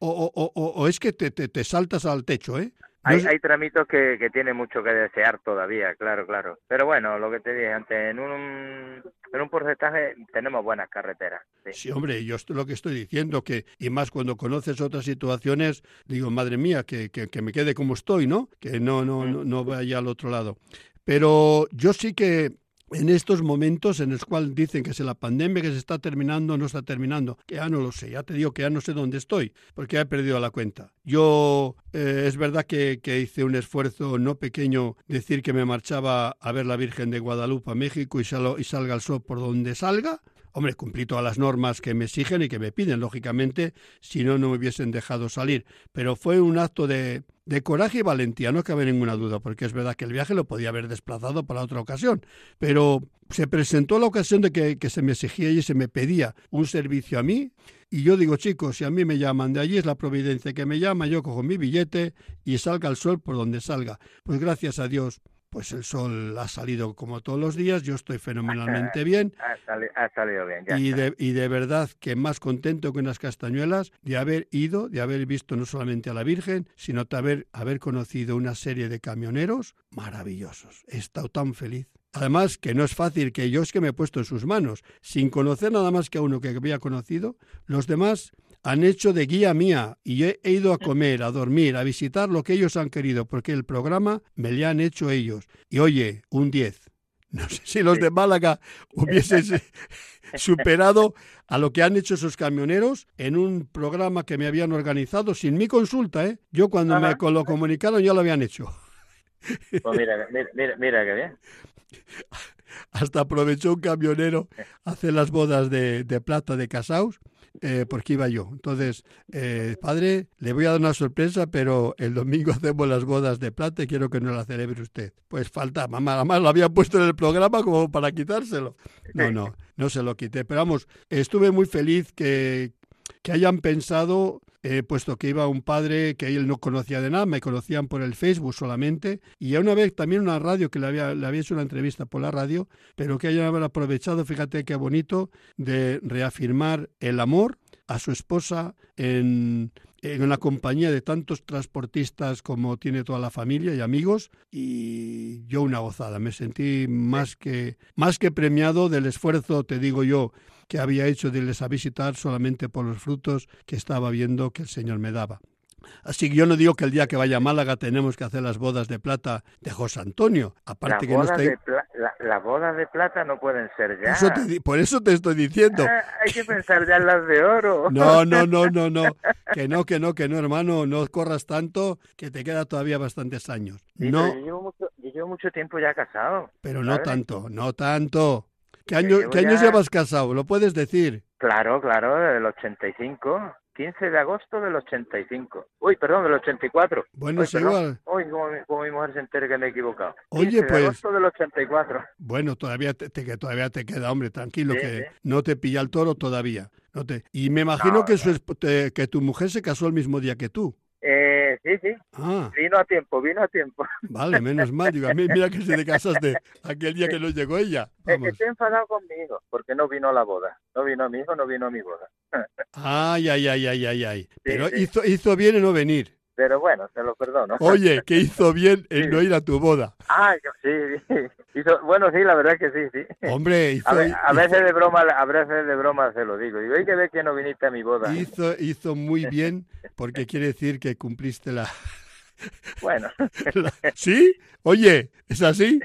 S2: o, o- o- o- o es que te, te- te saltas al techo, ¿eh?
S4: Hay, hay tramitos que, que tienen mucho que desear todavía, claro, claro. Pero bueno, lo que te dije antes, en un, en un porcentaje tenemos buenas carreteras. Sí.
S2: Sí, hombre, yo lo que estoy diciendo, que y más cuando conoces otras situaciones, digo, madre mía, que, que, que me quede como estoy, ¿no? Que no, no, no, no vaya al otro lado. Pero yo sí que en estos momentos en los cuales dicen que si la pandemia que se está terminando no está terminando, que ya no lo sé, ya te digo que ya no sé dónde estoy, porque he perdido la cuenta. Yo eh, es verdad que, que hice un esfuerzo no pequeño decir que me marchaba a ver la Virgen de Guadalupe a México y, salo- y salga el sol por donde salga. Hombre, cumplí todas las normas que me exigen y que me piden, lógicamente, si no, no me hubiesen dejado salir. Pero fue un acto de, de coraje y valentía, no cabe ninguna duda, porque es verdad que el viaje lo podía haber desplazado para otra ocasión. Pero se presentó la ocasión de que, que se me exigía y se me pedía un servicio a mí. Y yo digo, chicos, si a mí me llaman de allí, es la providencia que me llama, yo cojo mi billete y salga el sol por donde salga. Pues gracias a Dios, pues el sol ha salido como todos los días, yo estoy fenomenalmente bien
S4: Ha, sali- ha salido bien, ya
S2: y de, y de verdad que más contento que unas castañuelas de haber ido, de haber visto no solamente a la Virgen, sino de haber, haber conocido una serie de camioneros maravillosos. He estado tan feliz. Además, que no es fácil que yo es que me he puesto en sus manos, sin conocer nada más que a uno que había conocido, los demás han hecho de guía mía y he, he ido a comer, a dormir, a visitar lo que ellos han querido, porque el programa me le han hecho ellos. Y oye, un 10. No sé si los de Málaga hubiesen superado a lo que han hecho esos camioneros en un programa que me habían organizado sin mi consulta, ¿eh? Yo cuando me
S4: Ajá.
S2: lo comunicaron ya lo habían hecho.
S4: Pues mira, mira, mira, mira qué bien.
S2: Hasta aprovechó un camionero a hacer las bodas de, de plata de Casaus, eh, porque iba yo. Entonces, eh, padre, le voy a dar una sorpresa, pero el domingo hacemos las bodas de plata y quiero que nos la celebre usted. Pues falta, mamá, además lo había puesto en el programa como para quitárselo. No, no, no se lo quité. Pero vamos, estuve muy feliz que, que hayan pensado, eh, puesto que iba un padre que él no conocía de nada, me conocían por el Facebook solamente, y a una vez también una radio que le había, le había hecho una entrevista por la radio, pero que hayan aprovechado, fíjate qué bonito, de reafirmar el amor a su esposa en, en la compañía de tantos transportistas como tiene toda la familia y amigos y yo una gozada, me sentí más que más que premiado del esfuerzo, te digo yo, que había hecho de irles a visitar solamente por los frutos que estaba viendo que el Señor me daba. Así que yo no digo que el día que vaya a Málaga tenemos que hacer las bodas de plata de José Antonio. Aparte
S4: las,
S2: que no
S4: bodas
S2: esté...
S4: de la- las bodas de plata no pueden ser ya.
S2: Eso te di- por eso te estoy diciendo.
S4: Ah, hay que pensar ya en las de oro.
S2: No, no, no, no, no. Que no, que no, que no, hermano. No corras tanto, que te queda todavía bastantes años.
S4: Sí,
S2: No,
S4: yo, llevo mucho, yo llevo mucho tiempo ya casado.
S2: pero no
S4: ¿sabes?
S2: tanto, no tanto. ¿Qué, año, ¿Qué años
S4: ya-
S2: llevas casado? ¿Lo puedes decir?
S4: Claro, claro, del 85. 15 de agosto del 85. Uy, perdón, del 84.
S2: Bueno,
S4: Uy,
S2: es
S4: perdón.
S2: igual.
S4: Uy, como mi, como mi mujer se entere que me he equivocado.
S2: Oye,
S4: 15
S2: pues-
S4: de agosto del 84.
S2: Bueno, todavía te, te- todavía te queda, hombre, tranquilo,
S4: Sí,
S2: que
S4: sí.
S2: no te pilla el toro todavía. No te... Y me imagino
S4: No,
S2: que, su esp- te- que tu mujer se casó el mismo día que tú.
S4: Sí, sí,
S2: Ah,
S4: vino a tiempo, vino a tiempo.
S2: vale, menos mal. Digo, a mí mira que si te casaste aquel día que no llegó ella.
S4: Eh,
S2: Vamos.
S4: Estoy enfadado con mi hijo, porque no vino a la boda. No vino a mi hijo, no vino a mi boda.
S2: Ay, ay, ay, ay, ay, ay. Pero
S4: sí.
S2: hizo, hizo bien en no venir.
S4: Pero bueno, te lo perdono.
S2: Oye, que hizo bien en
S4: Sí.
S2: no ir a tu boda.
S4: Ah, sí, sí. Hizo- bueno, sí, la verdad que sí, sí.
S2: Hombre, hizo,
S4: A, ve- a
S2: hizo-
S4: veces de broma, a veces de broma se lo digo. Digo, hay que ver que no viniste a mi boda.
S2: hizo, hizo muy bien porque quiere decir que cumpliste la...
S4: Bueno,
S2: la- ¿Sí? Oye, ¿es así?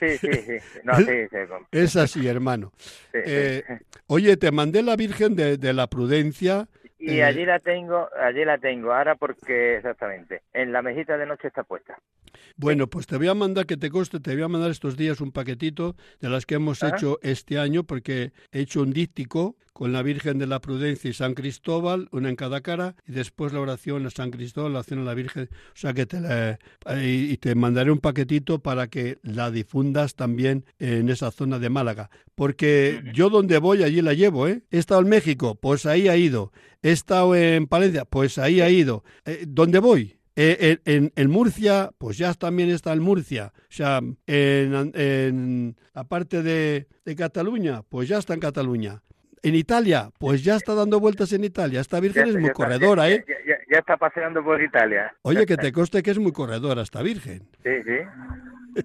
S4: sí, sí, sí. No, sí, sí,
S2: Es así, hermano.
S4: sí.
S2: Eh, oye, te mandé la Virgen de, de la Prudencia.
S4: Y
S2: eh,
S4: allí la tengo, allí la tengo. Ahora porque, exactamente, en la mesita de noche está puesta.
S2: Bueno, pues te voy a mandar, que te coste, te voy a mandar estos días un paquetito de las que hemos
S4: Ajá.
S2: hecho este año, porque he hecho un díptico con la Virgen de la Prudencia y San Cristóbal, una en cada cara, y después la oración a San Cristóbal, la oración a la Virgen. O sea que te la- y y te mandaré un paquetito para que la difundas también en esa zona de Málaga. Porque yo donde voy, allí la llevo, ¿eh? He estado en México, pues ahí ha ido. He estado en Palencia, pues ahí ha ido. Eh, ¿Dónde voy? Eh, en, en- Murcia, pues ya también está en Murcia. O sea, en, en- aparte de, de Cataluña, pues ya está en Cataluña. En Italia, pues ya está dando vueltas en Italia. Esta Virgen
S4: Ya-
S2: es
S4: ya
S2: muy
S4: está-
S2: corredora,
S4: ya-
S2: ¿eh?
S4: Ya, ya- ya está paseando por Italia.
S2: Oye, que te conste que es muy corredora esta Virgen.
S4: Sí, sí.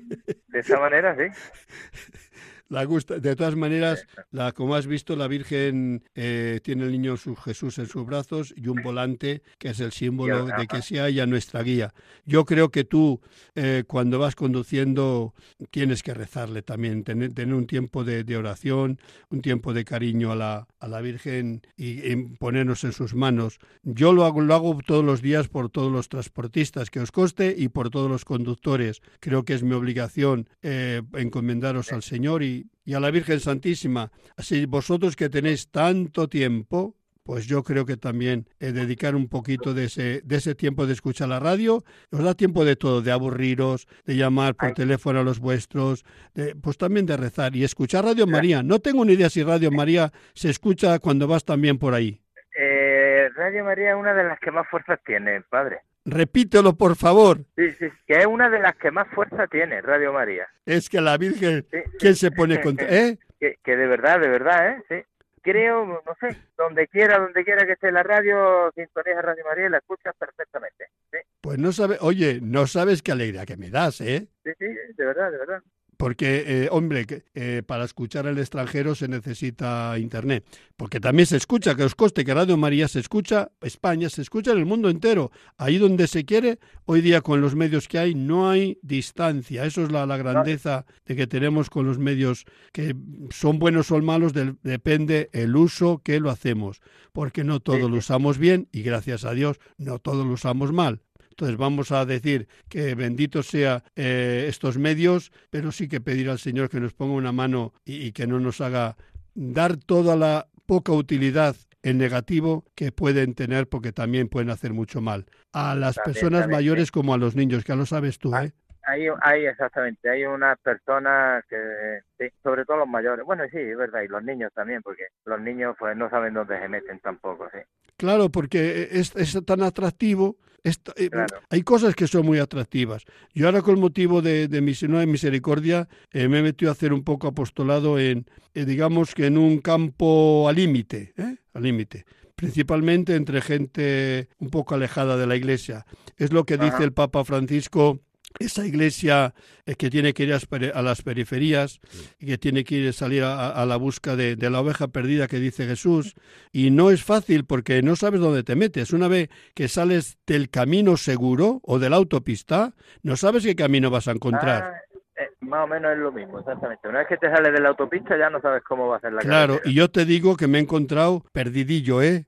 S4: De esa manera, sí.
S2: La gusta. De todas maneras, la, como has visto, la Virgen eh, tiene el niño su Jesús en sus brazos y un volante que es el símbolo de que sea ella nuestra guía. Yo creo que tú, eh, cuando vas conduciendo, tienes que rezarle también, tener, tener un tiempo de, de oración, un tiempo de cariño a la, a la Virgen y, y ponernos en sus manos. Yo lo hago, lo hago todos los días por todos los transportistas que os coste y por todos los conductores. Creo que es mi obligación eh, encomendaros al Señor y, y a la Virgen Santísima. Así vosotros que tenéis tanto tiempo, pues yo creo que también eh, dedicar un poquito de ese, de ese tiempo de escuchar la radio, os da tiempo de todo, de aburriros, de llamar por teléfono a los vuestros, de- pues también de rezar y escuchar Radio María. No tengo ni idea si Radio María se escucha cuando vas también por ahí.
S4: Eh, Radio María es una de las que más fuerzas tiene, padre.
S2: Repítelo, por favor.
S4: Sí, sí, que es una de las que más fuerza tiene, Radio María.
S2: Es que la Virgen,
S4: Sí.
S2: ¿quién se pone contra? ¿Eh?
S4: Que, que de verdad, de verdad, ¿eh? Sí. Creo, no sé, donde quiera, donde quiera que esté la radio, sintonía Radio María y la escuchas perfectamente. Sí,
S2: Pues no sabes, oye, no sabes qué alegría que me das, ¿eh?
S4: sí, sí, de verdad, de verdad.
S2: Porque, eh, hombre, eh, para escuchar al extranjero se necesita Internet. Porque también se escucha, que os coste que Radio María se escucha, España se escucha en el mundo entero. Ahí donde se quiere, hoy día con los medios que hay, no hay distancia. Eso es la, la grandeza de que tenemos con los medios, que son buenos o malos, depende el uso que lo hacemos. Porque no todo
S4: Sí,
S2: lo usamos bien y gracias a Dios no todo lo usamos mal. Entonces vamos a decir que bendito sea eh, estos medios, pero sí que pedir al Señor que nos ponga una mano y, y que no nos haga dar toda la poca utilidad en negativo que pueden tener porque también pueden hacer mucho mal. A las
S4: También,
S2: personas
S4: también,
S2: mayores
S4: sí.
S2: como a los niños, que ya lo sabes tú,
S4: Ah,
S2: ¿eh?
S4: Hay, hay exactamente, hay unas personas que, sí, sobre todo los mayores, bueno, sí, es verdad, y los niños también, porque los niños pues no saben dónde se meten tampoco, sí.
S2: Claro, porque es, es tan atractivo Esta- eh. Hay cosas que son muy atractivas. Yo ahora con motivo de, de Misión de Misericordia eh, me he metido a hacer un poco apostolado en, eh, digamos que en un campo al límite, ¿eh? al límite. Principalmente entre gente un poco alejada de la iglesia. Es lo que dice el Papa Francisco esa iglesia eh, que tiene que ir a las periferias y que tiene que ir a salir a, a la busca de, de la oveja perdida que dice Jesús. Y no es fácil porque no sabes dónde te metes. Una vez que sales del camino seguro o de la autopista, no sabes qué camino vas a encontrar.
S4: Ah, eh, más o menos es lo mismo, exactamente. Una vez que te sales de la autopista ya no sabes cómo va a ser la
S2: Claro,
S4: carretera.
S2: y yo te digo que me he encontrado perdidillo, ¿eh?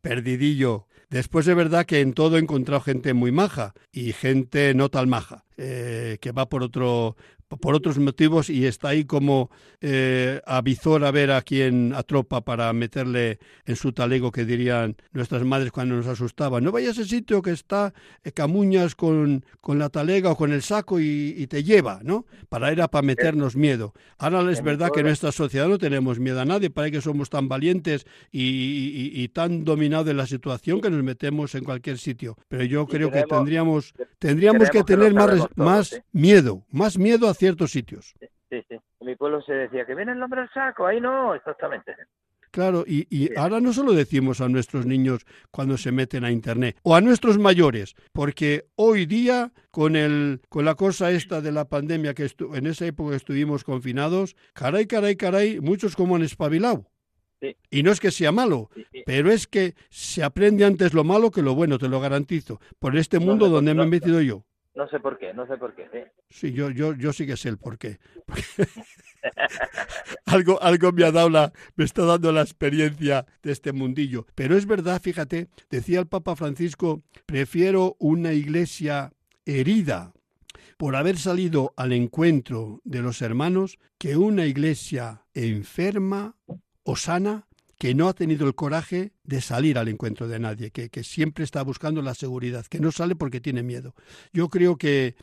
S2: Perdidillo. Después es verdad que en todo he encontrado gente muy maja y gente no tan maja, eh, que va por otro por otros motivos y está ahí como eh, a visor a ver a quién atropa para meterle en su talego que dirían nuestras madres cuando nos asustaban. No vayas a ese sitio que está eh, camuñas con, con la talega o con el saco y, y te lleva, ¿no? Para ir a para meternos miedo. Ahora es
S4: En
S2: verdad que en nuestra sociedad no tenemos miedo a nadie, parece que somos tan valientes y, y- y tan dominados de la situación que nos metemos en cualquier sitio. Pero yo creo que tendríamos, tendríamos que tener más,
S4: todo,
S2: más
S4: sí.
S2: miedo, más miedo a ciertos sitios.
S4: Sí, sí. En mi pueblo se decía que viene el hombre al saco, ahí no, exactamente.
S2: Claro, y, y
S4: Sí.
S2: ahora no solo decimos a nuestros niños cuando se meten a Internet, o a nuestros mayores, porque hoy día, con, el, con la cosa esta de la pandemia, que estu- en esa época estuvimos confinados, caray, caray, caray, muchos como han espabilado.
S4: Sí.
S2: Y no es que sea malo,
S4: Sí, sí.
S2: pero es que se aprende antes lo malo que lo bueno, te lo garantizo, por este mundo
S4: no,
S2: donde me he metido yo.
S4: No sé por qué, no sé por qué. sí.
S2: Yo, yo, yo sí que sé el porqué. algo, algo me ha dado me está dando la experiencia de este mundillo. Pero es verdad, fíjate, decía el Papa Francisco, prefiero una iglesia herida por haber salido al encuentro de los hermanos que una iglesia enferma o sana que no ha tenido el coraje de salir al encuentro de nadie, que, que siempre está buscando la seguridad, que no sale porque tiene miedo. Yo creo que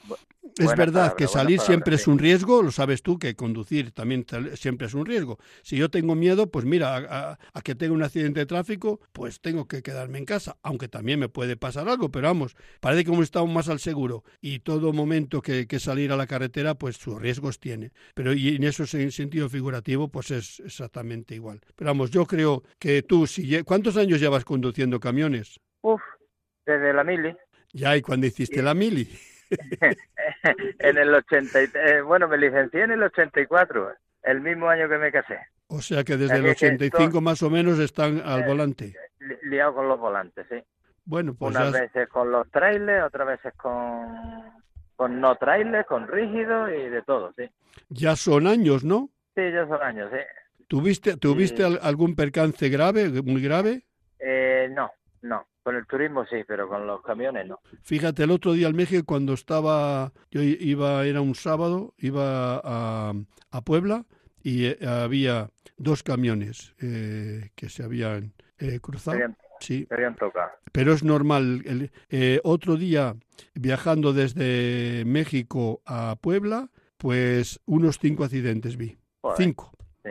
S2: es
S4: buena
S2: verdad
S4: palabra,
S2: que salir
S4: palabra,
S2: siempre es un riesgo, lo sabes tú, que conducir también siempre es un riesgo. Si yo tengo miedo, pues mira, a, a- a que tenga un accidente de tráfico, pues tengo que quedarme en casa, aunque también me puede pasar algo, pero vamos, parece que como estamos más al seguro y todo momento que, que salir a la carretera, pues sus riesgos tiene. Pero y en eso en sentido figurativo, pues es exactamente igual. Pero vamos, yo creo que tú, si ¿cuántos años llevas conduciendo camiones?
S4: Uf, desde la mili.
S2: Ya, y cuando hiciste la mili.
S4: en el 80, y- eh, bueno, me licencié en el 84, el mismo año que me casé,
S2: O sea que desde el
S4: Es que
S2: 85
S4: esto-
S2: más o menos están al
S4: Eh,
S2: volante.
S4: li- liado con los volantes, sí.
S2: Bueno, pues
S4: Unas veces con los trailers, otras veces con, con no trailers, con rígidos y de todo, sí.
S2: ya son años, ¿no?
S4: Sí, ya son años, sí.
S2: ¿Tuviste, tuviste
S4: Sí.
S2: algún percance grave, muy grave?
S4: Eh, no, no. Con el turismo sí, pero con los camiones no.
S2: Fíjate, el otro día en México cuando estaba, yo iba, era un sábado, iba a, a Puebla y eh, había dos camiones eh, que se habían eh, cruzado.
S4: habían,
S2: Sí, pero es normal. El- eh, otro día, viajando desde México a Puebla, pues unos cinco accidentes vi.
S4: Joder,
S2: Cinco.
S4: sí.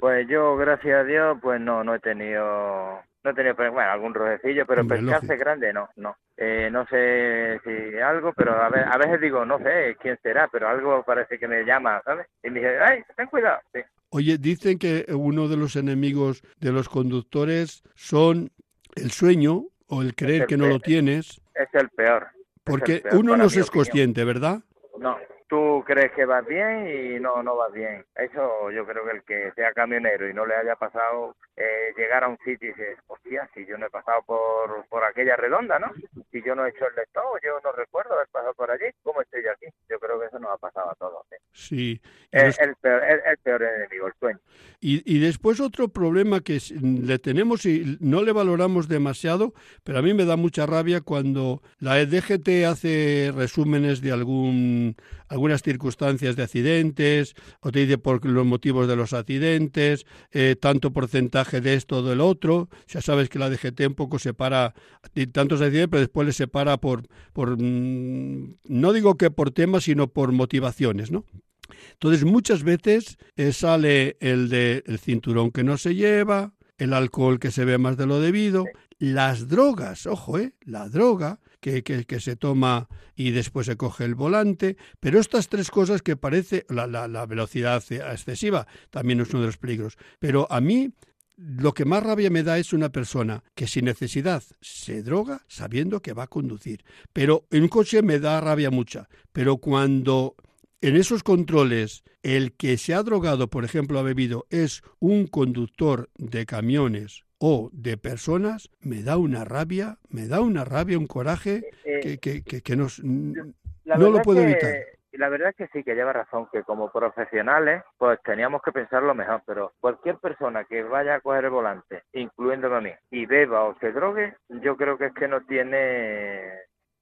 S4: Pues yo, gracias a Dios, pues no, no he tenido, no pues, bueno, algún rojecillo, pero
S2: Hombre, lógico.
S4: grande no, no. Eh, no sé si algo, pero a, ve- a veces digo, no sé quién será, pero algo parece que me llama, ¿sabes? Y me dice, ay, ten cuidado. Sí.
S2: Oye, dicen que uno de los enemigos de los conductores son el sueño o el creer
S4: el
S2: que no lo tienes,
S4: Es el peor.
S2: porque
S4: el peor
S2: uno no es
S4: opinión.
S2: consciente, ¿verdad?
S4: No, tú crees que vas bien y no, no vas bien. Eso yo creo que el que sea camionero y no le haya pasado eh, llegar a un sitio y dice, hostia, si yo no he pasado por, por aquella redonda, ¿no? Si yo no he hecho el lector, yo no recuerdo haber pasado por allí, ¿cómo estoy yo aquí? Yo creo que eso nos ha pasado a todos. ¿sí?
S2: Sí.
S4: Es
S2: los-
S4: el peor, el, el peor enemigo, el sueño.
S2: y- y después otro problema que le tenemos y no le valoramos demasiado, pero a mí me da mucha rabia cuando la E DGT hace resúmenes de algún algunas circunstancias de accidentes, o te dice por los motivos de los accidentes, eh, tanto porcentaje de esto o del otro. Ya sabes que la DGT un poco separa tantos accidentes, pero después le separa por, por mm, no digo que por temas, sino por motivaciones, ¿no? Entonces muchas veces eh, sale el de el cinturón que no se lleva, el alcohol que se ve más de lo debido, las drogas, ojo, ¿eh? La droga que, que, que, se toma y después se coge el volante, pero estas tres cosas que parece la, la, la velocidad excesiva también es uno de los peligros. Pero a mí lo que más rabia me da es una persona que sin necesidad se droga sabiendo que va a conducir. Pero en un coche me da rabia mucha. Pero cuando en esos controles el que se ha drogado, por ejemplo, ha bebido, es un conductor de camiones o de personas, me da una rabia, me da una rabia, un coraje que, que, que, que nos, no lo puedo evitar.
S4: La verdad es que sí, que lleva razón, que como profesionales, pues teníamos que pensar lo mejor, pero cualquier persona que vaya a coger el volante, incluyéndome a mí, y beba o se drogue, yo creo que es que no tiene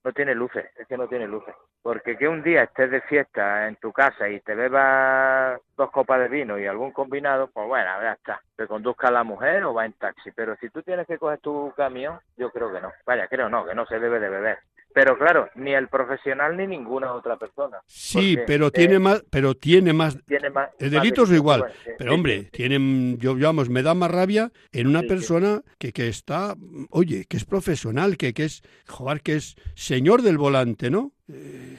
S4: no tiene luces, es que no tiene luces. Porque que un día estés de fiesta en tu casa y te bebas dos copas de vino y algún combinado, pues bueno, ya está. Te conduzca la mujer o va en taxi. Pero si tú tienes que coger tu camión, yo creo que no. Vaya, creo no, que no se debe de beber. Pero claro, ni el profesional ni ninguna otra persona.
S2: Sí, pero tiene más, pero tiene más.
S4: Tiene más
S2: el delito es igual. Sí, pero sí, hombre, sí, tienen, yo digamos, me da más rabia en una persona que, que está, oye, que es profesional, que, que es, joder, que es señor del volante, ¿no? Eh,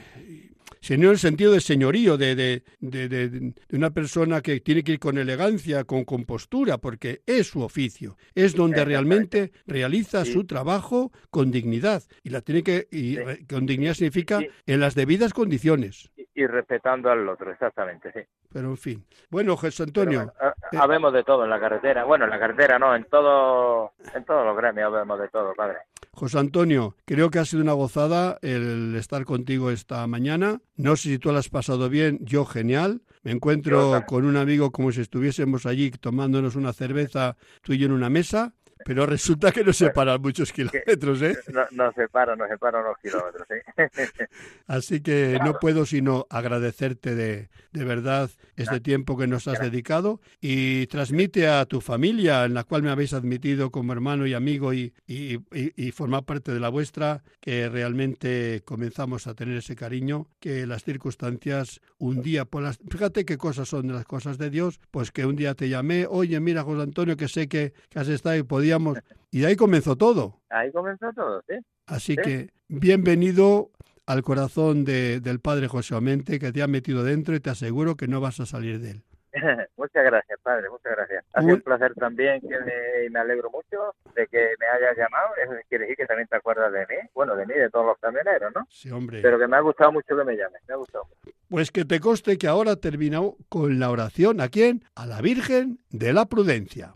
S2: señor en el sentido de señorío, de, de, de, de, una persona que tiene que ir con elegancia, con compostura, porque es su oficio, es donde realmente realiza sí. su trabajo con dignidad. Y la tiene que, y sí. con dignidad significa sí. en las debidas condiciones.
S4: Y, y, respetando al otro, exactamente, sí.
S2: Pero en fin. Bueno, Jesús Antonio.
S4: Eh, habemos de todo en la carretera. Bueno, en la carretera no, en todo, en todos los gremios habemos de todo, padre.
S2: José Antonio, creo que ha sido una gozada el estar contigo esta mañana. No sé si tú lo has pasado bien, yo genial. Me encuentro con un amigo como si estuviésemos allí tomándonos una cerveza tú y yo en una mesa. Pero resulta que nos separan muchos kilómetros, ¿eh?
S4: No, nos separan, nos separan unos kilómetros, ¿sí?
S2: Así que claro. no puedo sino agradecerte de, de verdad este tiempo que nos has Gracias. dedicado y transmite a tu familia, en la cual me habéis admitido como hermano y amigo y, y, y, y formar parte de la vuestra, que realmente comenzamos a tener ese cariño, que las circunstancias un día, por las, fíjate qué cosas son las cosas de Dios, pues que un día te llamé, oye, mira, José Antonio, que sé que, que has estado y y de ahí comenzó todo.
S4: Ahí comenzó todo, sí.
S2: Así
S4: ¿Sí?
S2: que bienvenido al corazón de, del Padre José Omente, que te ha metido dentro y te aseguro que no vas a salir de él.
S4: muchas gracias, padre, muchas gracias. Ha sido un placer también que me, me, alegro mucho de que me hayas llamado. Eso quiere decir que también te acuerdas de mí. Bueno, de mí, de todos los camioneros, ¿no?
S2: Sí, hombre.
S4: Pero que me ha gustado mucho que me llames, me ha gustado mucho.
S2: Pues que te conste que ahora terminado con la oración. ¿A quién? A la Virgen de la Prudencia.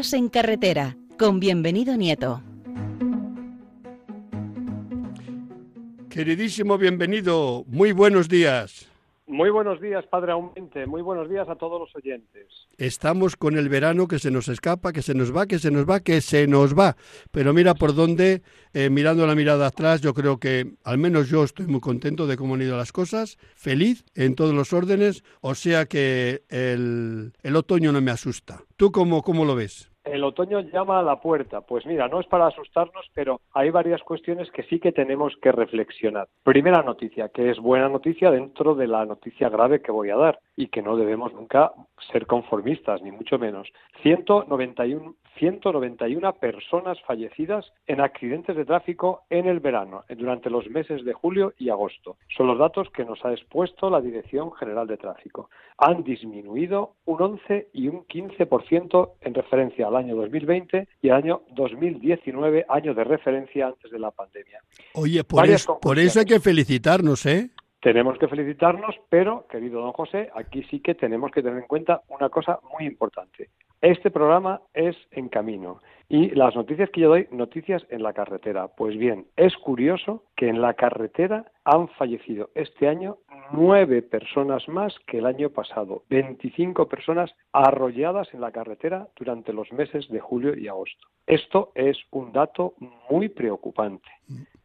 S1: Noticias en carretera con bienvenido Nieto.
S2: Queridísimo bienvenido, muy buenos días.
S5: Muy buenos días, Padre Aumente. Muy buenos días a todos los oyentes.
S2: Estamos con el verano que se nos escapa, que se nos va, que se nos va, que se nos va. Pero mira por dónde, eh, mirando la mirada atrás, yo creo que al menos yo estoy muy contento de cómo han ido las cosas, feliz en todos los órdenes, o sea que el, el otoño no me asusta. ¿Tú cómo, cómo lo ves?
S5: El otoño llama a la puerta. Pues mira, no es para asustarnos, pero hay varias cuestiones que sí que tenemos que reflexionar. Primera noticia, que es buena noticia dentro de la noticia grave que voy a dar y que no debemos nunca ser conformistas, ni mucho menos. 191, 191 personas fallecidas en accidentes de tráfico en el verano, durante los meses de julio y agosto. Son los datos que nos ha expuesto la Dirección General de Tráfico. Han disminuido un 11 y un 15% en referencia al año 2020 y al año 2019, año de referencia antes de la pandemia.
S2: Oye, por, eso, por eso hay que felicitarnos, ¿eh?
S5: Tenemos que felicitarnos, pero, querido don José, aquí sí que tenemos que tener en cuenta una cosa muy importante. Este programa es en camino y las noticias que yo doy, noticias en la carretera. Pues bien, es curioso que en la carretera han fallecido este año nueve personas más que el año pasado, 25 personas arrolladas en la carretera durante los meses de julio y agosto. Esto es un dato muy preocupante,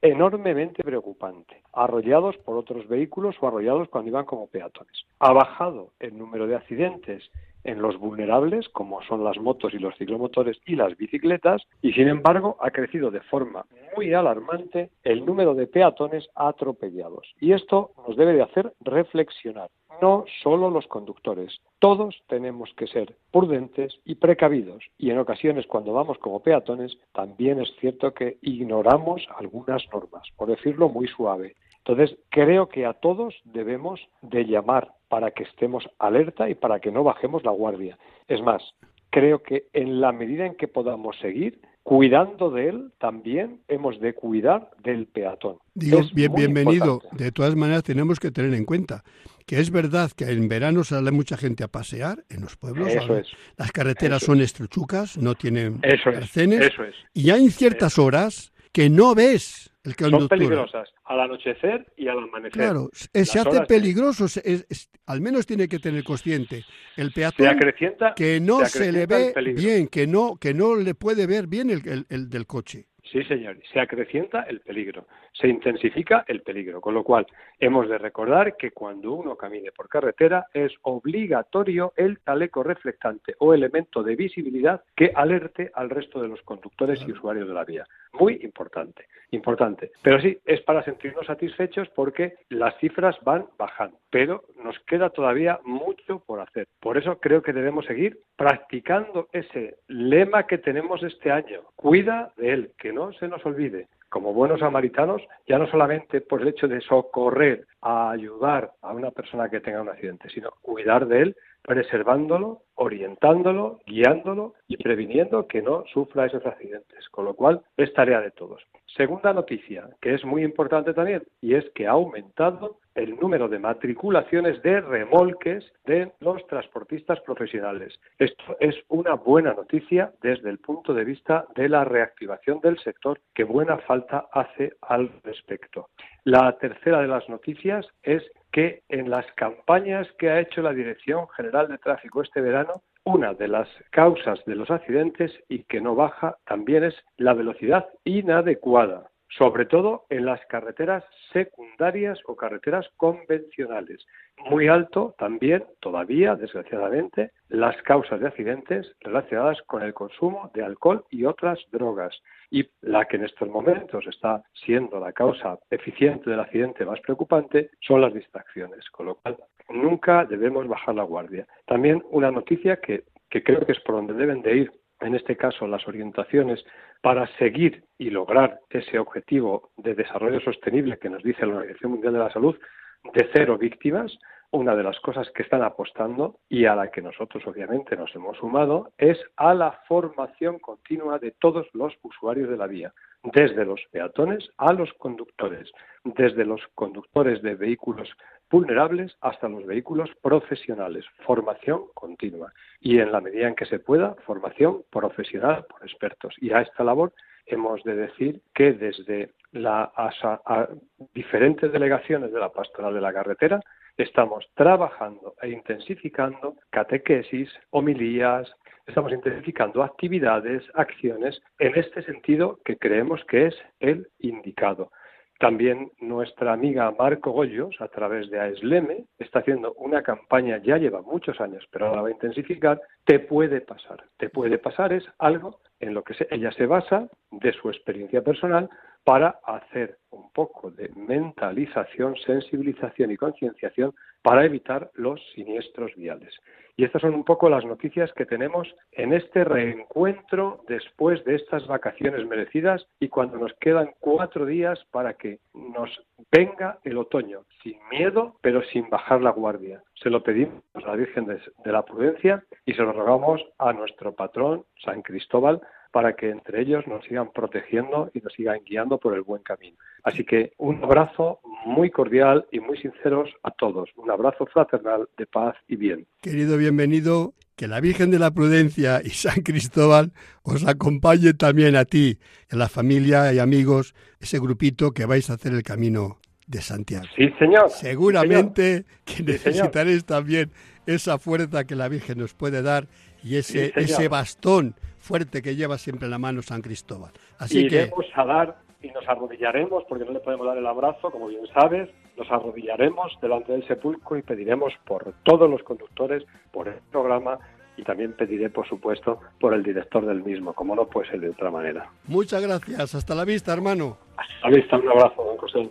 S5: enormemente preocupante. Arrollados por otros vehículos o arrollados cuando iban como peatones. Ha bajado el número de accidentes en los vulnerables, como son las motos y los ciclomotores y las bicicletas, y sin embargo ha crecido de forma muy alarmante el número de peatones atropellados. Y esto nos debe de hacer reflexionar. No solo los conductores, todos tenemos que ser prudentes y precavidos. Y en ocasiones cuando vamos como peatones, también es cierto que ignoramos algunas normas, por decirlo muy suave. Entonces, creo que a todos debemos de llamar para que estemos alerta y para que no bajemos la guardia. Es más, creo que en la medida en que podamos seguir cuidando de él, también hemos de cuidar del peatón.
S2: Digo, bien, bienvenido. De todas maneras, tenemos que tener en cuenta que es verdad que en verano sale mucha gente a pasear en los pueblos. Las carreteras son estrechucas, no tienen
S5: eso
S2: arcenes. Y hay ciertas horas que no ves
S5: son peligrosas al anochecer y al amanecer.
S2: Claro, se hace peligroso, al menos tiene que tener consciente el peatón que no se, le ve bien, que no, que no le puede ver bien el del coche.
S5: Sí, señor, se acrecienta el peligro, se intensifica el peligro, con lo cual hemos de recordar que cuando uno camine por carretera es obligatorio el chaleco reflectante o elemento de visibilidad que alerte al resto de los conductores y usuarios de la vía. Muy importante, importante. Pero sí, es para sentirnos satisfechos porque las cifras van bajando, pero nos queda todavía mucho por hacer. Por eso creo que debemos seguir practicando ese lema que tenemos este año. Cuida de él, que no se nos olvide, como buenos samaritanos, ya no solamente por el hecho de socorrer, a ayudar a una persona que tenga un accidente, sino cuidar de él, preservándolo, orientándolo, guiándolo y previniendo que no sufra esos accidentes, con lo cual es tarea de todos. Segunda noticia, que es muy importante también, y es que ha aumentado el número de matriculaciones de remolques de los transportistas profesionales. Esto es una buena noticia desde el punto de vista de la reactivación del sector, que buena falta hace al respecto. La tercera de las noticias es que en las campañas que ha hecho la Dirección General de Tráfico este verano, una de las causas de los accidentes y que no baja también es la velocidad inadecuada sobre todo en las carreteras secundarias o carreteras convencionales. Muy alto también, todavía, desgraciadamente, las causas de accidentes relacionadas con el consumo de alcohol y otras drogas. Y la que en estos momentos está siendo la causa eficiente del accidente más preocupante son las distracciones, con lo cual nunca debemos bajar la guardia. También una noticia que, que creo que es por donde deben de ir en este caso las orientaciones para seguir y lograr ese objetivo de desarrollo sostenible que nos dice la Organización Mundial de la Salud de cero víctimas, una de las cosas que están apostando y a la que nosotros obviamente nos hemos sumado es a la formación continua de todos los usuarios de la vía, desde los peatones a los conductores, desde los conductores de vehículos vulnerables hasta los vehículos profesionales. Formación continua. Y en la medida en que se pueda, formación profesional por expertos. Y a esta labor hemos de decir que desde las diferentes delegaciones de la pastoral de la carretera estamos trabajando e intensificando catequesis, homilías, estamos intensificando actividades, acciones en este sentido que creemos que es el indicado También nuestra amiga Marco Goyos, a través de AESLEME, está haciendo una campaña, ya lleva muchos años, pero ahora va a intensificar, Te puede pasar. Te puede pasar es algo en lo que ella se basa de su experiencia personal para hacer un poco de mentalización, sensibilización y concienciación para evitar los siniestros viales. Y estas son un poco las noticias que tenemos en este reencuentro después de estas vacaciones merecidas y cuando nos quedan cuatro días para que nos venga el otoño, sin miedo, pero sin bajar la guardia. Se lo pedimos a la Virgen de, la Prudencia y se lo rogamos a nuestro patrón, San Cristóbal, para que entre ellos nos sigan protegiendo y nos sigan guiando por el buen camino. Así que un abrazo muy cordial y muy sinceros a todos. Un abrazo fraternal de paz y bien.
S2: Querido bienvenido, que la Virgen de la Prudencia y San Cristóbal os acompañe también a ti, a la familia y amigos, ese grupito que vais a hacer el camino de Santiago.
S5: Sí, señor.
S2: Seguramente que necesitaréis también esa fuerza que la Virgen nos puede dar y ese, ese bastón fuerte que lleva siempre en la mano San Cristóbal. Así
S5: Iremos a dar y nos arrodillaremos, porque no le podemos dar el abrazo, como bien sabes, nos arrodillaremos delante del sepulcro y pediremos por todos los conductores, por el programa y también pediré, por supuesto, por el director del mismo, como no puede ser de otra manera.
S2: Muchas gracias. Hasta la vista, hermano.
S5: Hasta la vista. Un abrazo, don José.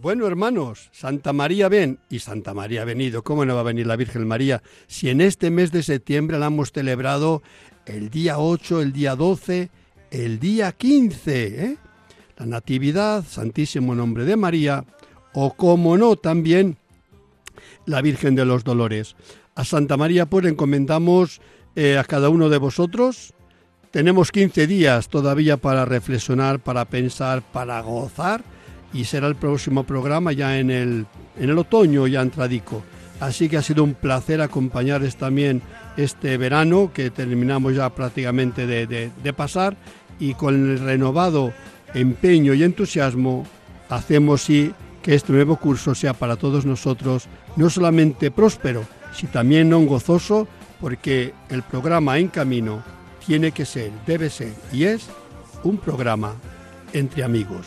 S2: Bueno, hermanos, Santa María ven y Santa María ha venido. ¿Cómo no va a venir la Virgen María si en este mes de septiembre la hemos celebrado el día 8, el día 12, el día 15? ¿eh? La Natividad, Santísimo Nombre de María, o como no, también la Virgen de los Dolores. A Santa María pues encomendamos eh, a cada uno de vosotros. Tenemos 15 días todavía para reflexionar, para pensar, para gozar y será el próximo programa ya en el, en el otoño, ya entradico. Así que ha sido un placer acompañarles también este verano que terminamos ya prácticamente de, de pasar y con el renovado empeño y entusiasmo hacemos sí que este nuevo curso sea para todos nosotros no solamente próspero, sino también no gozoso, porque el programa En Camino tiene que ser, debe ser y es un programa entre amigos.